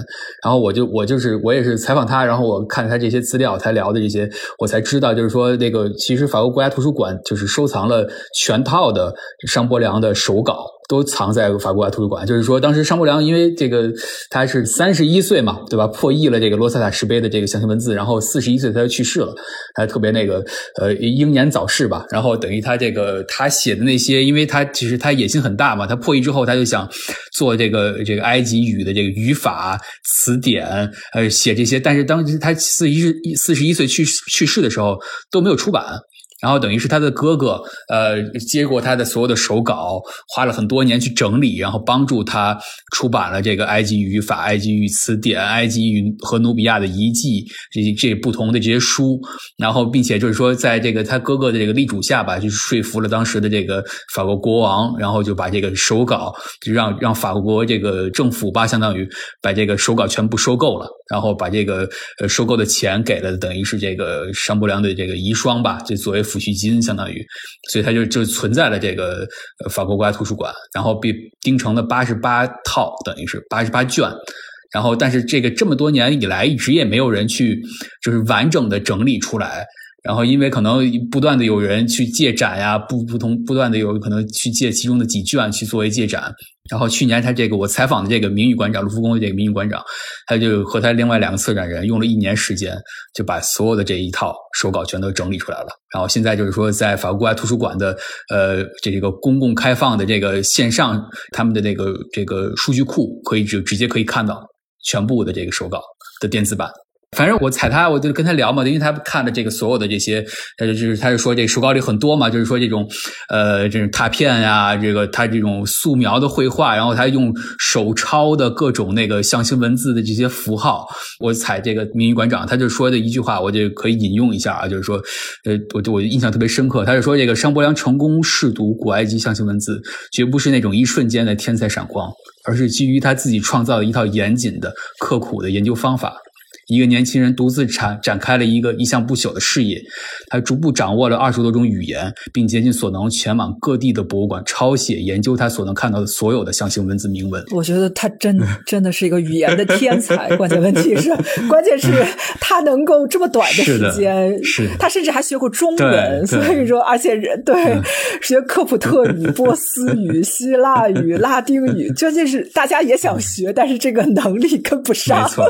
然后我就我就是我也是采访他，然后我看他这些资料，他聊的这些，我才知道，就是说那个其实法国国家图书馆就是收藏了全套的商伯。良的手稿都藏在法国外图书馆。就是说，当时商伯良因为这个他是三十一岁嘛，对吧？破译了这个罗塞塔石碑的这个象形文字，然后四十一岁他就去世了，还特别那个呃英年早逝吧。然后等于他这个他写的那些，因为他其实他野心很大嘛，他破译之后他就想做这个这个埃及语的这个语法词典，呃，写这些。但是当时他四一四十一岁去去世的时候都没有出版。然后等于是他的哥哥，呃，接过他的所有的手稿，花了很多年去整理，然后帮助他出版了这个埃及语法、埃及语词典、埃及语和努比亚的遗迹这这不同的这些书，然后并且就是说，在这个他哥哥的这个力主下吧，就是说服了当时的这个法国国王，然后就把这个手稿就让让法国这个政府吧，相当于把这个手稿全部收购了，然后把这个呃收购的钱给了等于是这个商伯良的这个遗孀吧，就作为。抚恤金相当于，所以它就就存在了这个法国国家图书馆，然后被钉成了八十八套，等于是八十八卷。然后，但是这个这么多年以来，一直也没有人去就是完整的整理出来。然后，因为可能不断的有人去借展呀，不不同不断的有可能去借其中的几卷去作为借展。然后去年他这个我采访的这个名誉馆长卢浮宫的这个名誉馆长，他就和他另外两个策展人用了一年时间，就把所有的这一套手稿全都整理出来了。然后现在就是说，在法国国外图书馆的呃这个公共开放的这个线上他们的这个这个数据库，可以直直接可以看到全部的这个手稿的电子版。反正我踩他，我就跟他聊嘛，因为他看的这个所有的这些，他就就是他就说这个手稿里很多嘛，就是说这种呃这种拓片呀，这个他这种素描的绘画，然后他用手抄的各种那个象形文字的这些符号。我踩这个名誉馆长，他就说的一句话，我就可以引用一下啊，就是说，呃，我就我印象特别深刻，他就说这个商伯良成功试读古埃及象形文字，绝不是那种一瞬间的天才闪光，而是基于他自己创造的一套严谨的、刻苦的研究方法。一个年轻人独自展展开了一个一项不朽的事业，他逐步掌握了二十多种语言，并竭尽所能前往各地的博物馆抄写研究他所能看到的所有的象形文字铭文。我觉得他真 真的是一个语言的天才。关键问题是，关键是 他能够这么短的时间，是他甚至还学过中文，所以说，而且人对学科普特语、波斯语、希腊语、拉丁语，究竟是大家也想学，但是这个能力跟不上。没错，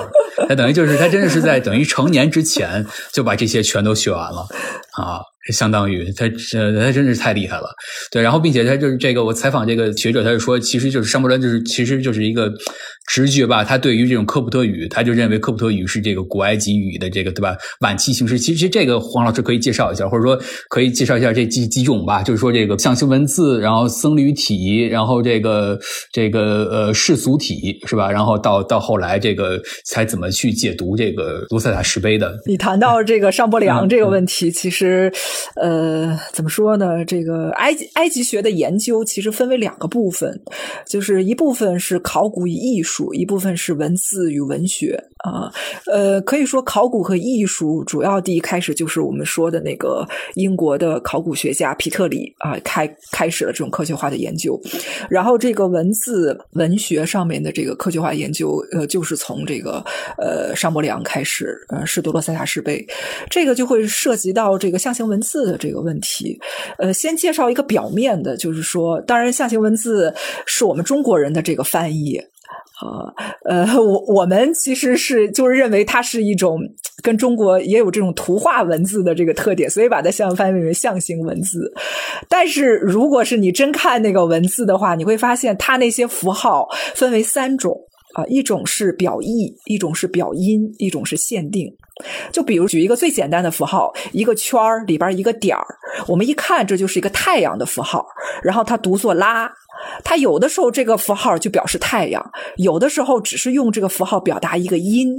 那等于就是他。真的是在等于成年之前就把这些全都学完了啊！相当于他这他真是太厉害了，对。然后并且他就是这个，我采访这个学者，他就说，其实就是商伯伦，就是其实就是一个。直觉吧，他对于这种科普特语，他就认为科普特语是这个古埃及语的这个对吧？晚期形式。其实这个黄老师可以介绍一下，或者说可以介绍一下这几几种吧。就是说这个象形文字，然后僧侣体，然后这个这个呃世俗体是吧？然后到到后来这个才怎么去解读这个卢塞塔石碑的？你谈到这个商伯良这个问题，其实呃怎么说呢？这个埃及埃及学的研究其实分为两个部分，就是一部分是考古与艺术。一部分是文字与文学啊，呃，可以说考古和艺术主要第一开始就是我们说的那个英国的考古学家皮特里啊，开开始了这种科学化的研究，然后这个文字文学上面的这个科学化研究，呃，就是从这个呃上伯良开始，呃，是多罗塞塔石碑，这个就会涉及到这个象形文字字的这个问题，呃，先介绍一个表面的，就是说，当然象形文字是我们中国人的这个翻译。啊，呃，我我们其实是就是认为它是一种跟中国也有这种图画文字的这个特点，所以把它相翻译为象形文字。但是如果是你真看那个文字的话，你会发现它那些符号分为三种啊，一种是表意，一种是表音，一种是限定。就比如举一个最简单的符号，一个圈儿里边一个点儿，我们一看这就是一个太阳的符号，然后它读作拉。它有的时候这个符号就表示太阳，有的时候只是用这个符号表达一个音，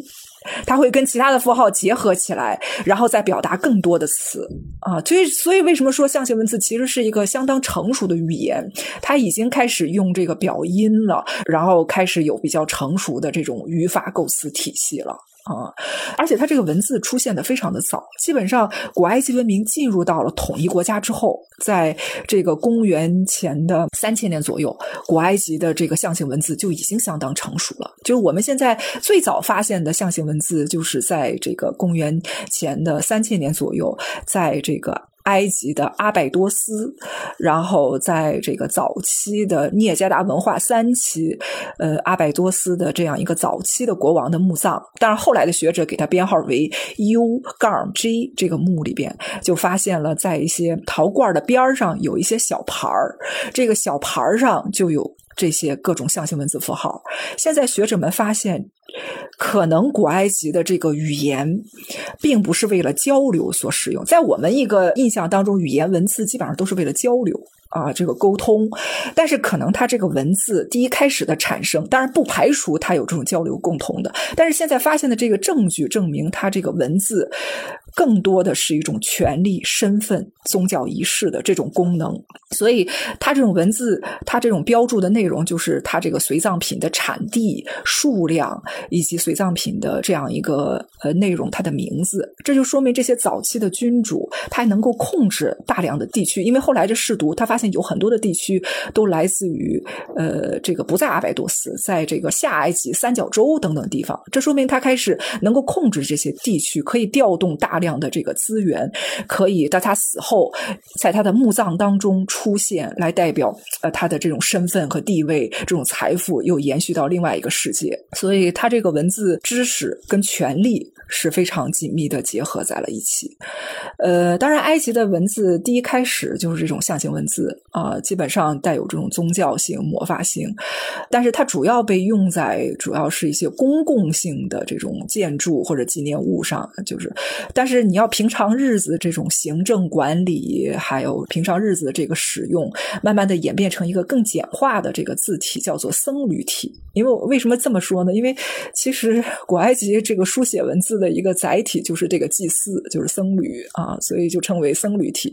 它会跟其他的符号结合起来，然后再表达更多的词啊。所以，所以为什么说象形文字其实是一个相当成熟的语言？它已经开始用这个表音了，然后开始有比较成熟的这种语法构思体系了。啊，而且它这个文字出现的非常的早，基本上古埃及文明进入到了统一国家之后，在这个公元前的三千年左右，古埃及的这个象形文字就已经相当成熟了。就是我们现在最早发现的象形文字，就是在这个公元前的三千年左右，在这个。埃及的阿拜多斯，然后在这个早期的聂加达文化三期，呃，阿拜多斯的这样一个早期的国王的墓葬，但是后来的学者给他编号为 U 杠 G 这个墓里边，就发现了在一些陶罐的边上有一些小牌儿，这个小牌儿上就有。这些各种象形文字符号。现在学者们发现，可能古埃及的这个语言，并不是为了交流所使用。在我们一个印象当中，语言文字基本上都是为了交流。啊，这个沟通，但是可能它这个文字第一开始的产生，当然不排除它有这种交流共同的，但是现在发现的这个证据证明，它这个文字更多的是一种权力、身份、宗教仪式的这种功能，所以它这种文字，它这种标注的内容，就是它这个随葬品的产地、数量以及随葬品的这样一个呃内容，它的名字，这就说明这些早期的君主他还能够控制大量的地区，因为后来这氏族他发发现有很多的地区都来自于呃，这个不在阿拜多斯，在这个下埃及三角洲等等地方。这说明他开始能够控制这些地区，可以调动大量的这个资源，可以在他死后，在他的墓葬当中出现，来代表呃他的这种身份和地位，这种财富又延续到另外一个世界。所以，他这个文字知识跟权力。是非常紧密的结合在了一起，呃，当然，埃及的文字第一开始就是这种象形文字啊，基本上带有这种宗教性、魔法性，但是它主要被用在主要是一些公共性的这种建筑或者纪念物上，就是，但是你要平常日子这种行政管理，还有平常日子的这个使用，慢慢的演变成一个更简化的这个字体，叫做僧侣体。因为为什么这么说呢？因为其实古埃及这个书写文字。的一个载体就是这个祭祀，就是僧侣啊，所以就称为僧侣体。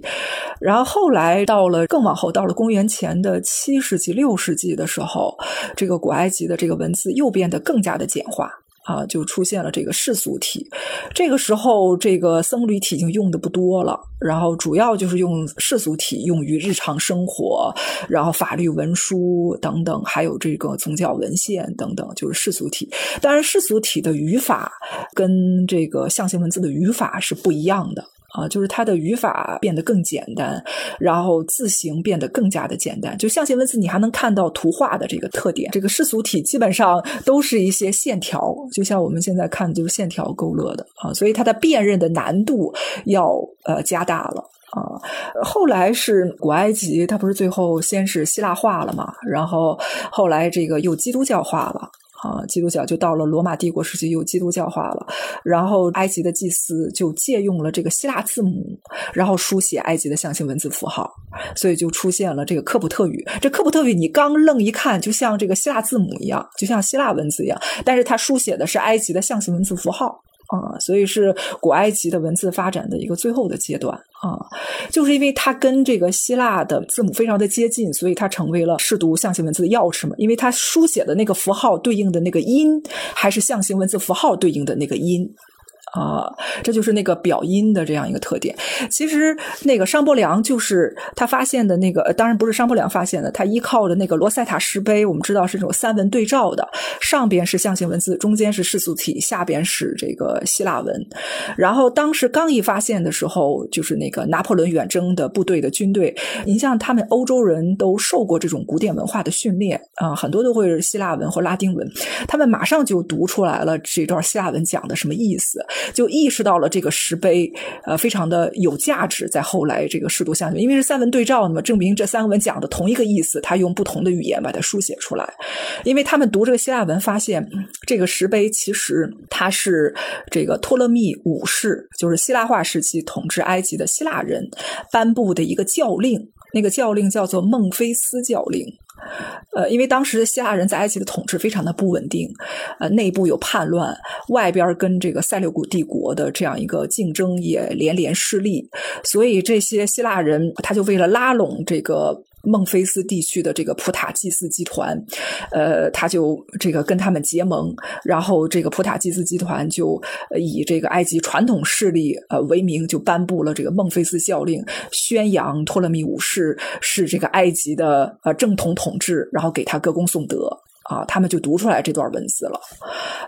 然后后来到了更往后，到了公元前的七世纪、六世纪的时候，这个古埃及的这个文字又变得更加的简化。啊，就出现了这个世俗体。这个时候，这个僧侣体已经用的不多了，然后主要就是用世俗体用于日常生活，然后法律文书等等，还有这个宗教文献等等，就是世俗体。当然，世俗体的语法跟这个象形文字的语法是不一样的。啊，就是它的语法变得更简单，然后字形变得更加的简单。就象形文字，你还能看到图画的这个特点。这个世俗体基本上都是一些线条，就像我们现在看的就是线条勾勒的啊，所以它的辨认的难度要呃加大了啊。后来是古埃及，它不是最后先是希腊化了嘛，然后后来这个又基督教化了。啊，基督教就到了罗马帝国时期又基督教化了，然后埃及的祭司就借用了这个希腊字母，然后书写埃及的象形文字符号，所以就出现了这个科普特语。这科普特语你刚愣一看，就像这个希腊字母一样，就像希腊文字一样，但是它书写的是埃及的象形文字符号。啊，所以是古埃及的文字发展的一个最后的阶段啊，就是因为它跟这个希腊的字母非常的接近，所以它成为了试读象形文字的钥匙嘛。因为它书写的那个符号对应的那个音，还是象形文字符号对应的那个音。啊，这就是那个表音的这样一个特点。其实那个商伯良就是他发现的那个，当然不是商伯良发现的，他依靠的那个罗塞塔石碑，我们知道是这种三文对照的，上边是象形文字，中间是世俗体，下边是这个希腊文。然后当时刚一发现的时候，就是那个拿破仑远征的部队的军队，你像他们欧洲人都受过这种古典文化的训练啊，很多都会是希腊文或拉丁文，他们马上就读出来了这段希腊文讲的什么意思。就意识到了这个石碑，呃，非常的有价值。在后来这个试读象形，因为是三文对照，那么证明这三个文讲的同一个意思，他用不同的语言把它书写出来。因为他们读这个希腊文，发现这个石碑其实它是这个托勒密五世，就是希腊化时期统治埃及的希腊人颁布的一个教令，那个教令叫做孟菲斯教令。呃，因为当时希腊人在埃及的统治非常的不稳定，呃，内部有叛乱，外边跟这个塞琉古帝国的这样一个竞争也连连失利，所以这些希腊人他就为了拉拢这个。孟菲斯地区的这个普塔祭祀集团，呃，他就这个跟他们结盟，然后这个普塔祭祀集团就以这个埃及传统势力呃为名，就颁布了这个孟菲斯教令，宣扬托勒密五世是这个埃及的呃正统统治，然后给他歌功颂德。啊，他们就读出来这段文字了，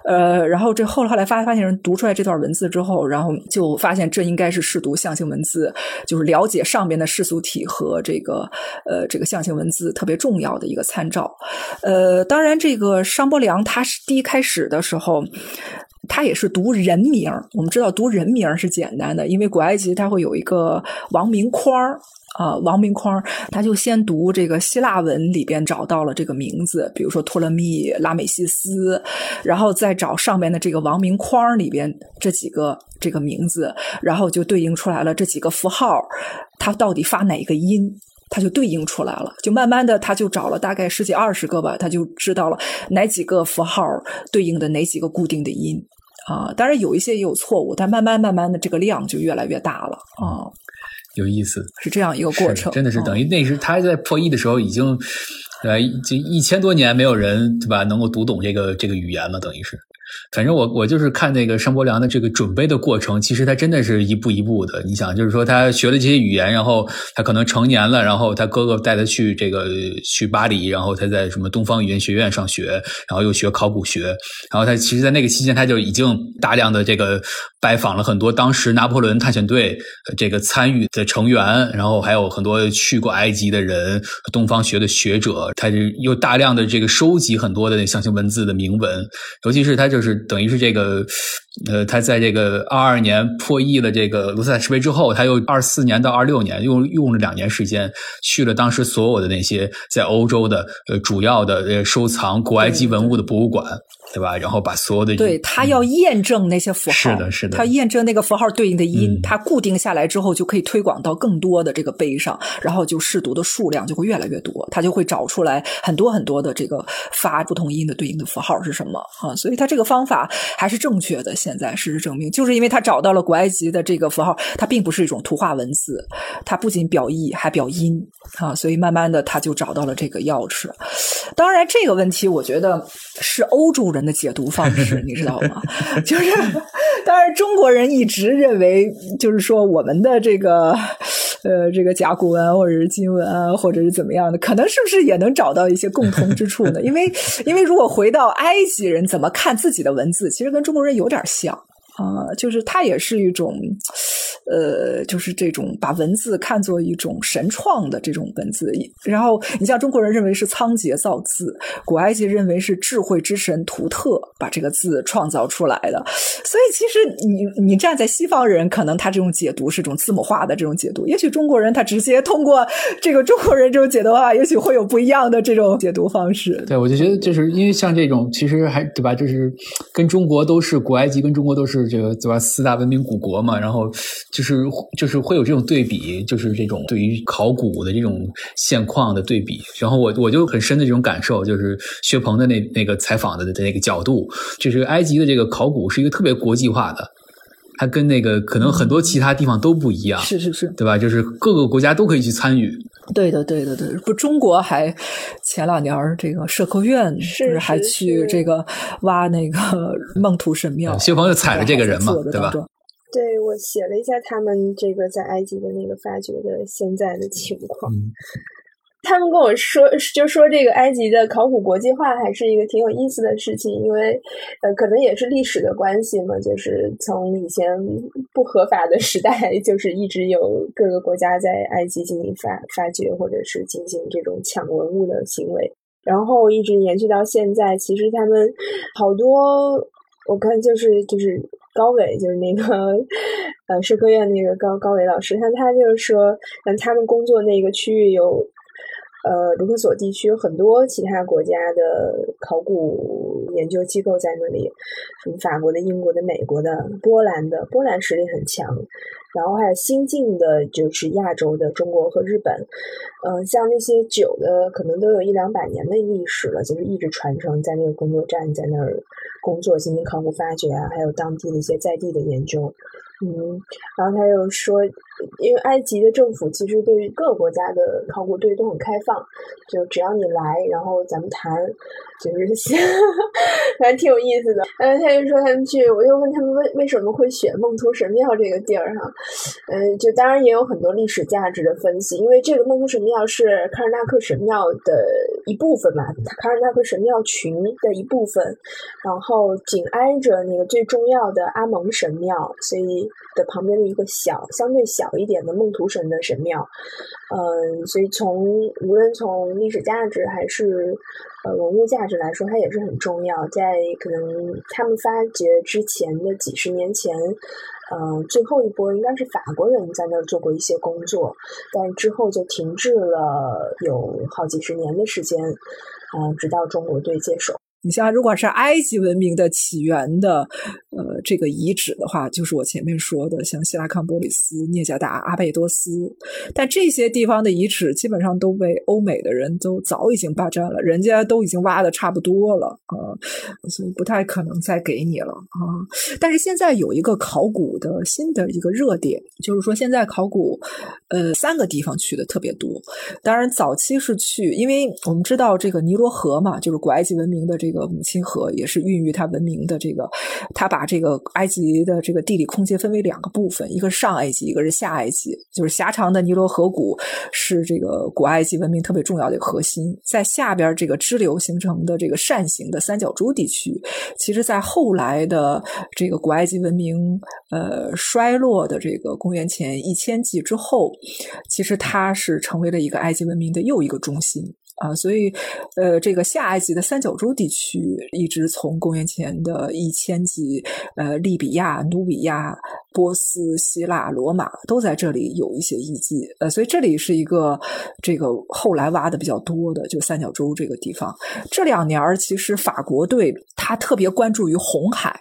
呃，然后这后来后来发发现人读出来这段文字之后，然后就发现这应该是试读象形文字，就是了解上边的世俗体和这个呃这个象形文字特别重要的一个参照。呃，当然这个商伯良他是第一开始的时候。他也是读人名。我们知道读人名是简单的，因为古埃及它会有一个王名框啊，王名框，他就先读这个希腊文里边找到了这个名字，比如说托勒密、拉美西斯，然后再找上面的这个王名框里边这几个这个名字，然后就对应出来了这几个符号，它到底发哪个音，它就对应出来了。就慢慢的，他就找了大概十几二十个吧，他就知道了哪几个符号对应的哪几个固定的音啊。当然有一些也有错误，但慢慢慢慢的这个量就越来越大了啊。有意思，是这样一个过程，真的是等于那时他在破译的时候已经，呃，这一千多年没有人对吧能够读懂这个这个语言了，等于是。反正我我就是看那个商伯良的这个准备的过程，其实他真的是一步一步的。你想，就是说他学了这些语言，然后他可能成年了，然后他哥哥带他去这个去巴黎，然后他在什么东方语言学院上学，然后又学考古学，然后他其实，在那个期间他就已经大量的这个拜访了很多当时拿破仑探险队这个参与的成员，然后还有很多去过埃及的人、东方学的学者，他就又大量的这个收集很多的象形文字的铭文，尤其是他就是。等于是这个，呃，他在这个二二年破译了这个卢塞石碑之后，他又二四年到二六年用用了两年时间，去了当时所有的那些在欧洲的呃主要的呃收藏古埃及文物的博物馆。对吧？然后把所有的对他要验证那些符号，是的，是的，他验证那个符号对应的音，他固定下来之后，就可以推广到更多的这个碑上，然后就试读的数量就会越来越多，他就会找出来很多很多的这个发不同音的对应的符号是什么啊？所以他这个方法还是正确的。现在事实证明，就是因为他找到了古埃及的这个符号，它并不是一种图画文字，它不仅表意还表音啊，所以慢慢的他就找到了这个钥匙。当然，这个问题我觉得是欧洲人。的解读方式，你知道吗？就是，当然，中国人一直认为，就是说，我们的这个，呃，这个甲骨文或者是金文啊，或者是怎么样的，可能是不是也能找到一些共同之处呢？因为，因为如果回到埃及人怎么看自己的文字，其实跟中国人有点像啊，就是它也是一种。呃，就是这种把文字看作一种神创的这种文字，然后你像中国人认为是仓颉造字，古埃及认为是智慧之神图特把这个字创造出来的，所以其实你你站在西方人，可能他这种解读是种字母化的这种解读，也许中国人他直接通过这个中国人这种解读的话，也许会有不一样的这种解读方式。对，我就觉得就是因为像这种，其实还对吧？就是跟中国都是古埃及，跟中国都是这个对吧？四大文明古国嘛，然后。就是就是会有这种对比，就是这种对于考古的这种现况的对比。然后我我就很深的这种感受，就是薛鹏的那那个采访的的那个角度，就是埃及的这个考古是一个特别国际化的，它跟那个可能很多其他地方都不一样，是是是，对吧？就是各个国家都可以去参与。对的，对的，对，不，中国还前两年这个社科院是还去这个挖那个 孟土神庙，谢鹏就踩了这个人嘛，对吧？对，我写了一下他们这个在埃及的那个发掘的现在的情况。他们跟我说，就说这个埃及的考古国际化还是一个挺有意思的事情，因为呃，可能也是历史的关系嘛，就是从以前不合法的时代，就是一直有各个国家在埃及进行发发掘或者是进行这种抢文物的行为，然后一直延续到现在。其实他们好多，我看就是就是。高伟就是那个，呃，社科院那个高高伟老师，他他就是说，嗯，他们工作那个区域有，呃，卢克索地区有很多其他国家的考古研究机构在那里，什么法国的、英国的、美国的、波兰的，波兰实力很强。然后还有新进的，就是亚洲的中国和日本，嗯，像那些酒的，可能都有一两百年的历史了，就是一直传承在那个工作站，在那儿工作，进行考古发掘啊，还有当地的一些在地的研究。嗯，然后他又说，因为埃及的政府其实对于各个国家的考古队都很开放，就只要你来，然后咱们谈，就是 反正挺有意思的。然后，他就说他们去，我就问他们为为什么会选孟图神庙这个地儿哈，嗯，就当然也有很多历史价值的分析，因为这个孟图神庙是卡尔纳克神庙的一部分嘛，卡尔纳克神庙群的一部分，然后紧挨着那个最重要的阿蒙神庙，所以。的旁边的一个小相对小一点的孟图神的神庙。嗯，所以从无论从历史价值还是呃文物价值来说，它也是很重要。在可能他们发掘之前的几十年前。嗯，最后一波应该是法国人在那儿做过一些工作，但之后就停滞了有好几十年的时间，嗯，直到中国队接手。你像，如果是埃及文明的起源的，呃，这个遗址的话，就是我前面说的，像希拉康波里斯、涅加达、阿贝多斯，但这些地方的遗址基本上都被欧美的人都早已经霸占了，人家都已经挖的差不多了啊，所以不太可能再给你了啊。但是现在有一个考古的新的一个热点，就是说现在考古，呃，三个地方去的特别多。当然早期是去，因为我们知道这个尼罗河嘛，就是古埃及文明的这这。个母亲河也是孕育它文明的这个，他把这个埃及的这个地理空间分为两个部分，一个是上埃及，一个是下埃及。就是狭长的尼罗河谷是这个古埃及文明特别重要的一个核心，在下边这个支流形成的这个扇形的三角洲地区，其实在后来的这个古埃及文明呃衰落的这个公元前一千纪之后，其实它是成为了一个埃及文明的又一个中心。啊，所以，呃，这个下埃及的三角洲地区，一直从公元前的一千纪，呃，利比亚、努比亚、波斯、希腊、罗马都在这里有一些遗迹，呃，所以这里是一个这个后来挖的比较多的，就三角洲这个地方。这两年其实法国队他特别关注于红海。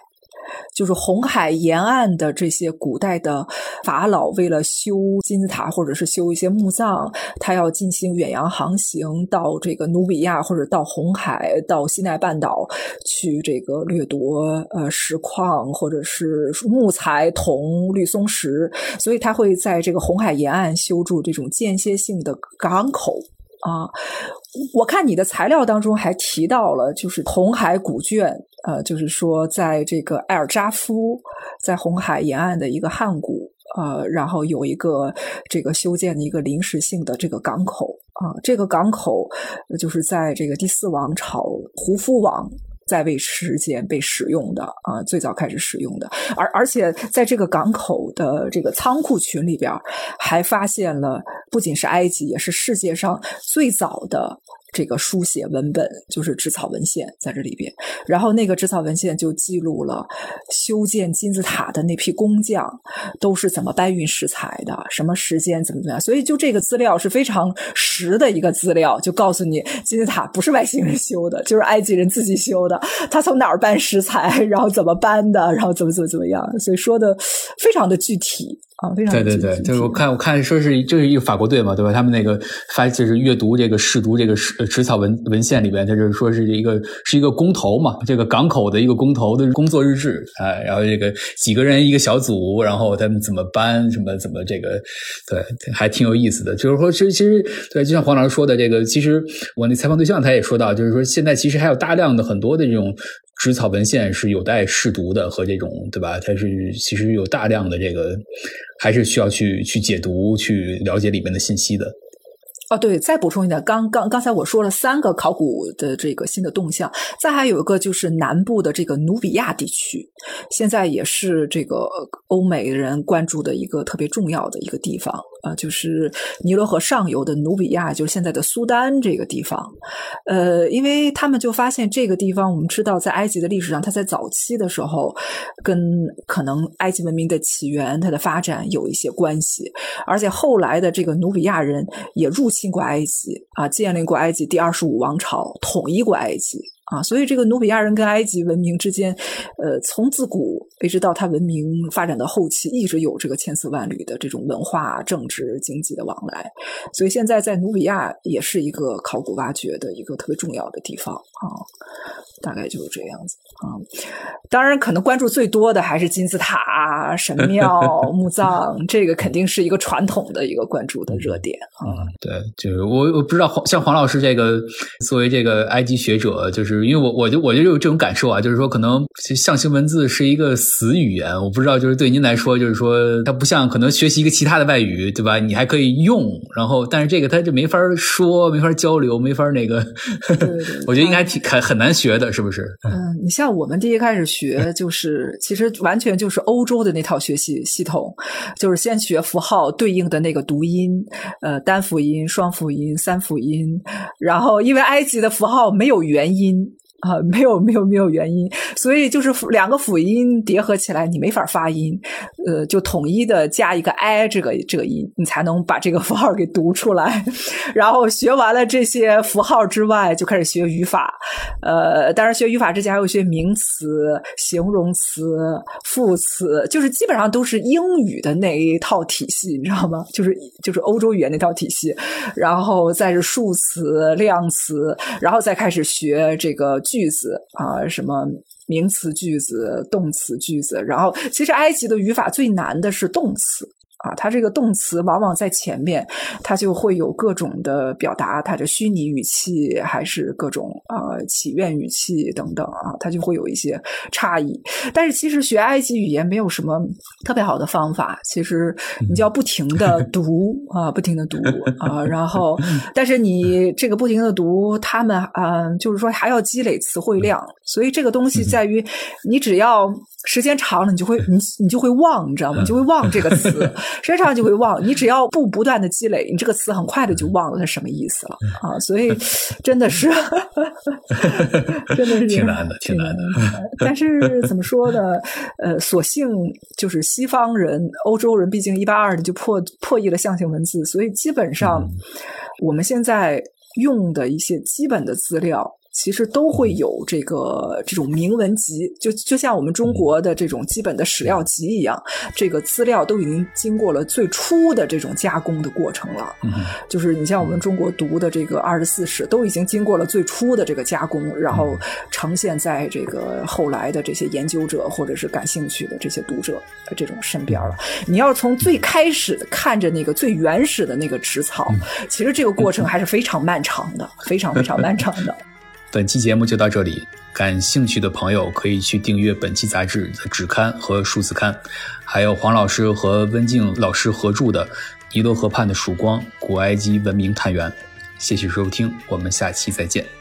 就是红海沿岸的这些古代的法老，为了修金字塔或者是修一些墓葬，他要进行远洋航行到这个努比亚或者到红海、到西奈半岛去这个掠夺呃石矿或者是木材、铜、绿松石，所以他会在这个红海沿岸修筑这种间歇性的港口。啊，我看你的材料当中还提到了，就是红海古卷，呃，就是说在这个埃尔扎夫，在红海沿岸的一个汉谷，呃，然后有一个这个修建的一个临时性的这个港口啊，这个港口就是在这个第四王朝胡夫王。在位时间被使用的啊，最早开始使用的，而而且在这个港口的这个仓库群里边，还发现了不仅是埃及，也是世界上最早的。这个书写文本就是纸草文献在这里边，然后那个纸草文献就记录了修建金字塔的那批工匠都是怎么搬运石材的，什么时间怎么怎么样，所以就这个资料是非常实的一个资料，就告诉你金字塔不是外星人修的，就是埃及人自己修的，他从哪儿搬石材，然后怎么搬的，然后怎么怎么怎么样，所以说的非常的具体。啊，非常对对对，就是我看我看说是这是一个法国队嘛，对吧？他们那个发就是阅读这个试读这个纸纸草文文献里边，他就是说是一个是一个工头嘛，这个港口的一个工头的工作日志啊，然后这个几个人一个小组，然后他们怎么搬什么怎么这个，对，还挺有意思的。就是说，其实其实对，就像黄老师说的，这个其实我那采访对象他也说到，就是说现在其实还有大量的很多的这种。纸草文献是有待试读的，和这种对吧？它是其实有大量的这个，还是需要去去解读、去了解里面的信息的。哦，对，再补充一点，刚刚刚才我说了三个考古的这个新的动向，再还有一个就是南部的这个努比亚地区，现在也是这个欧美人关注的一个特别重要的一个地方。啊，就是尼罗河上游的努比亚，就是现在的苏丹这个地方。呃，因为他们就发现这个地方，我们知道在埃及的历史上，它在早期的时候跟可能埃及文明的起源、它的发展有一些关系，而且后来的这个努比亚人也入侵过埃及啊，建立过埃及第二十五王朝，统一过埃及。啊，所以这个努比亚人跟埃及文明之间，呃，从自古一直到它文明发展到后期，一直有这个千丝万缕的这种文化、政治、经济的往来。所以现在在努比亚也是一个考古挖掘的一个特别重要的地方啊。大概就是这样子啊，当然可能关注最多的还是金字塔、神庙、墓葬，这个肯定是一个传统的一个关注的热点啊。对，就是我我不知道黄像黄老师这个作为这个埃及学者，就是因为我我就我就有这种感受啊，就是说可能象形文字是一个死语言，我不知道就是对您来说，就是说它不像可能学习一个其他的外语，对吧？你还可以用，然后但是这个它就没法说，没法交流，没法那个，我觉得应该挺很很难学的，是不是？嗯，你像我们第一开始学，就是其实完全就是欧洲的那套学习系统，就是先学符号对应的那个读音，呃，单辅音、双辅音、三辅音，然后因为埃及的符号没有元音。啊，没有没有没有原因，所以就是两个辅音叠合起来，你没法发音，呃，就统一的加一个 i 这个这个音，你才能把这个符号给读出来。然后学完了这些符号之外，就开始学语法。呃，当然学语法之前还有学名词、形容词、副词，就是基本上都是英语的那一套体系，你知道吗？就是就是欧洲语言那套体系。然后再是数词、量词，然后再开始学这个。句子啊，什么名词句子、动词句子，然后其实埃及的语法最难的是动词。啊，它这个动词往往在前面，它就会有各种的表达，它的虚拟语气还是各种呃祈愿语气等等啊，它就会有一些差异。但是其实学埃及语言没有什么特别好的方法，其实你就要不停的读啊，不停的读 啊，然后但是你这个不停的读，他们啊，就是说还要积累词汇量，所以这个东西在于你只要。时间长了，你就会你你就会忘，你知道吗？就会忘这个词，时间长就会忘。你只要不不断的积累，你这个词很快的就忘了它什么意思了啊！所以真的是，真的是挺难的，挺难的。但是怎么说呢？呃，所幸就是西方人、欧洲人，毕竟一八二年就破破译了象形文字，所以基本上我们现在用的一些基本的资料。其实都会有这个这种铭文集，就就像我们中国的这种基本的史料集一样，这个资料都已经经过了最初的这种加工的过程了。嗯，就是你像我们中国读的这个二十四史，都已经经过了最初的这个加工，然后呈现在这个后来的这些研究者或者是感兴趣的这些读者的这种身边了。你要从最开始看着那个最原始的那个纸草，其实这个过程还是非常漫长的，非常非常漫长的。本期节目就到这里，感兴趣的朋友可以去订阅本期杂志的纸刊和数字刊，还有黄老师和温静老师合著的《尼罗河畔的曙光：古埃及文明探源》。谢谢收听，我们下期再见。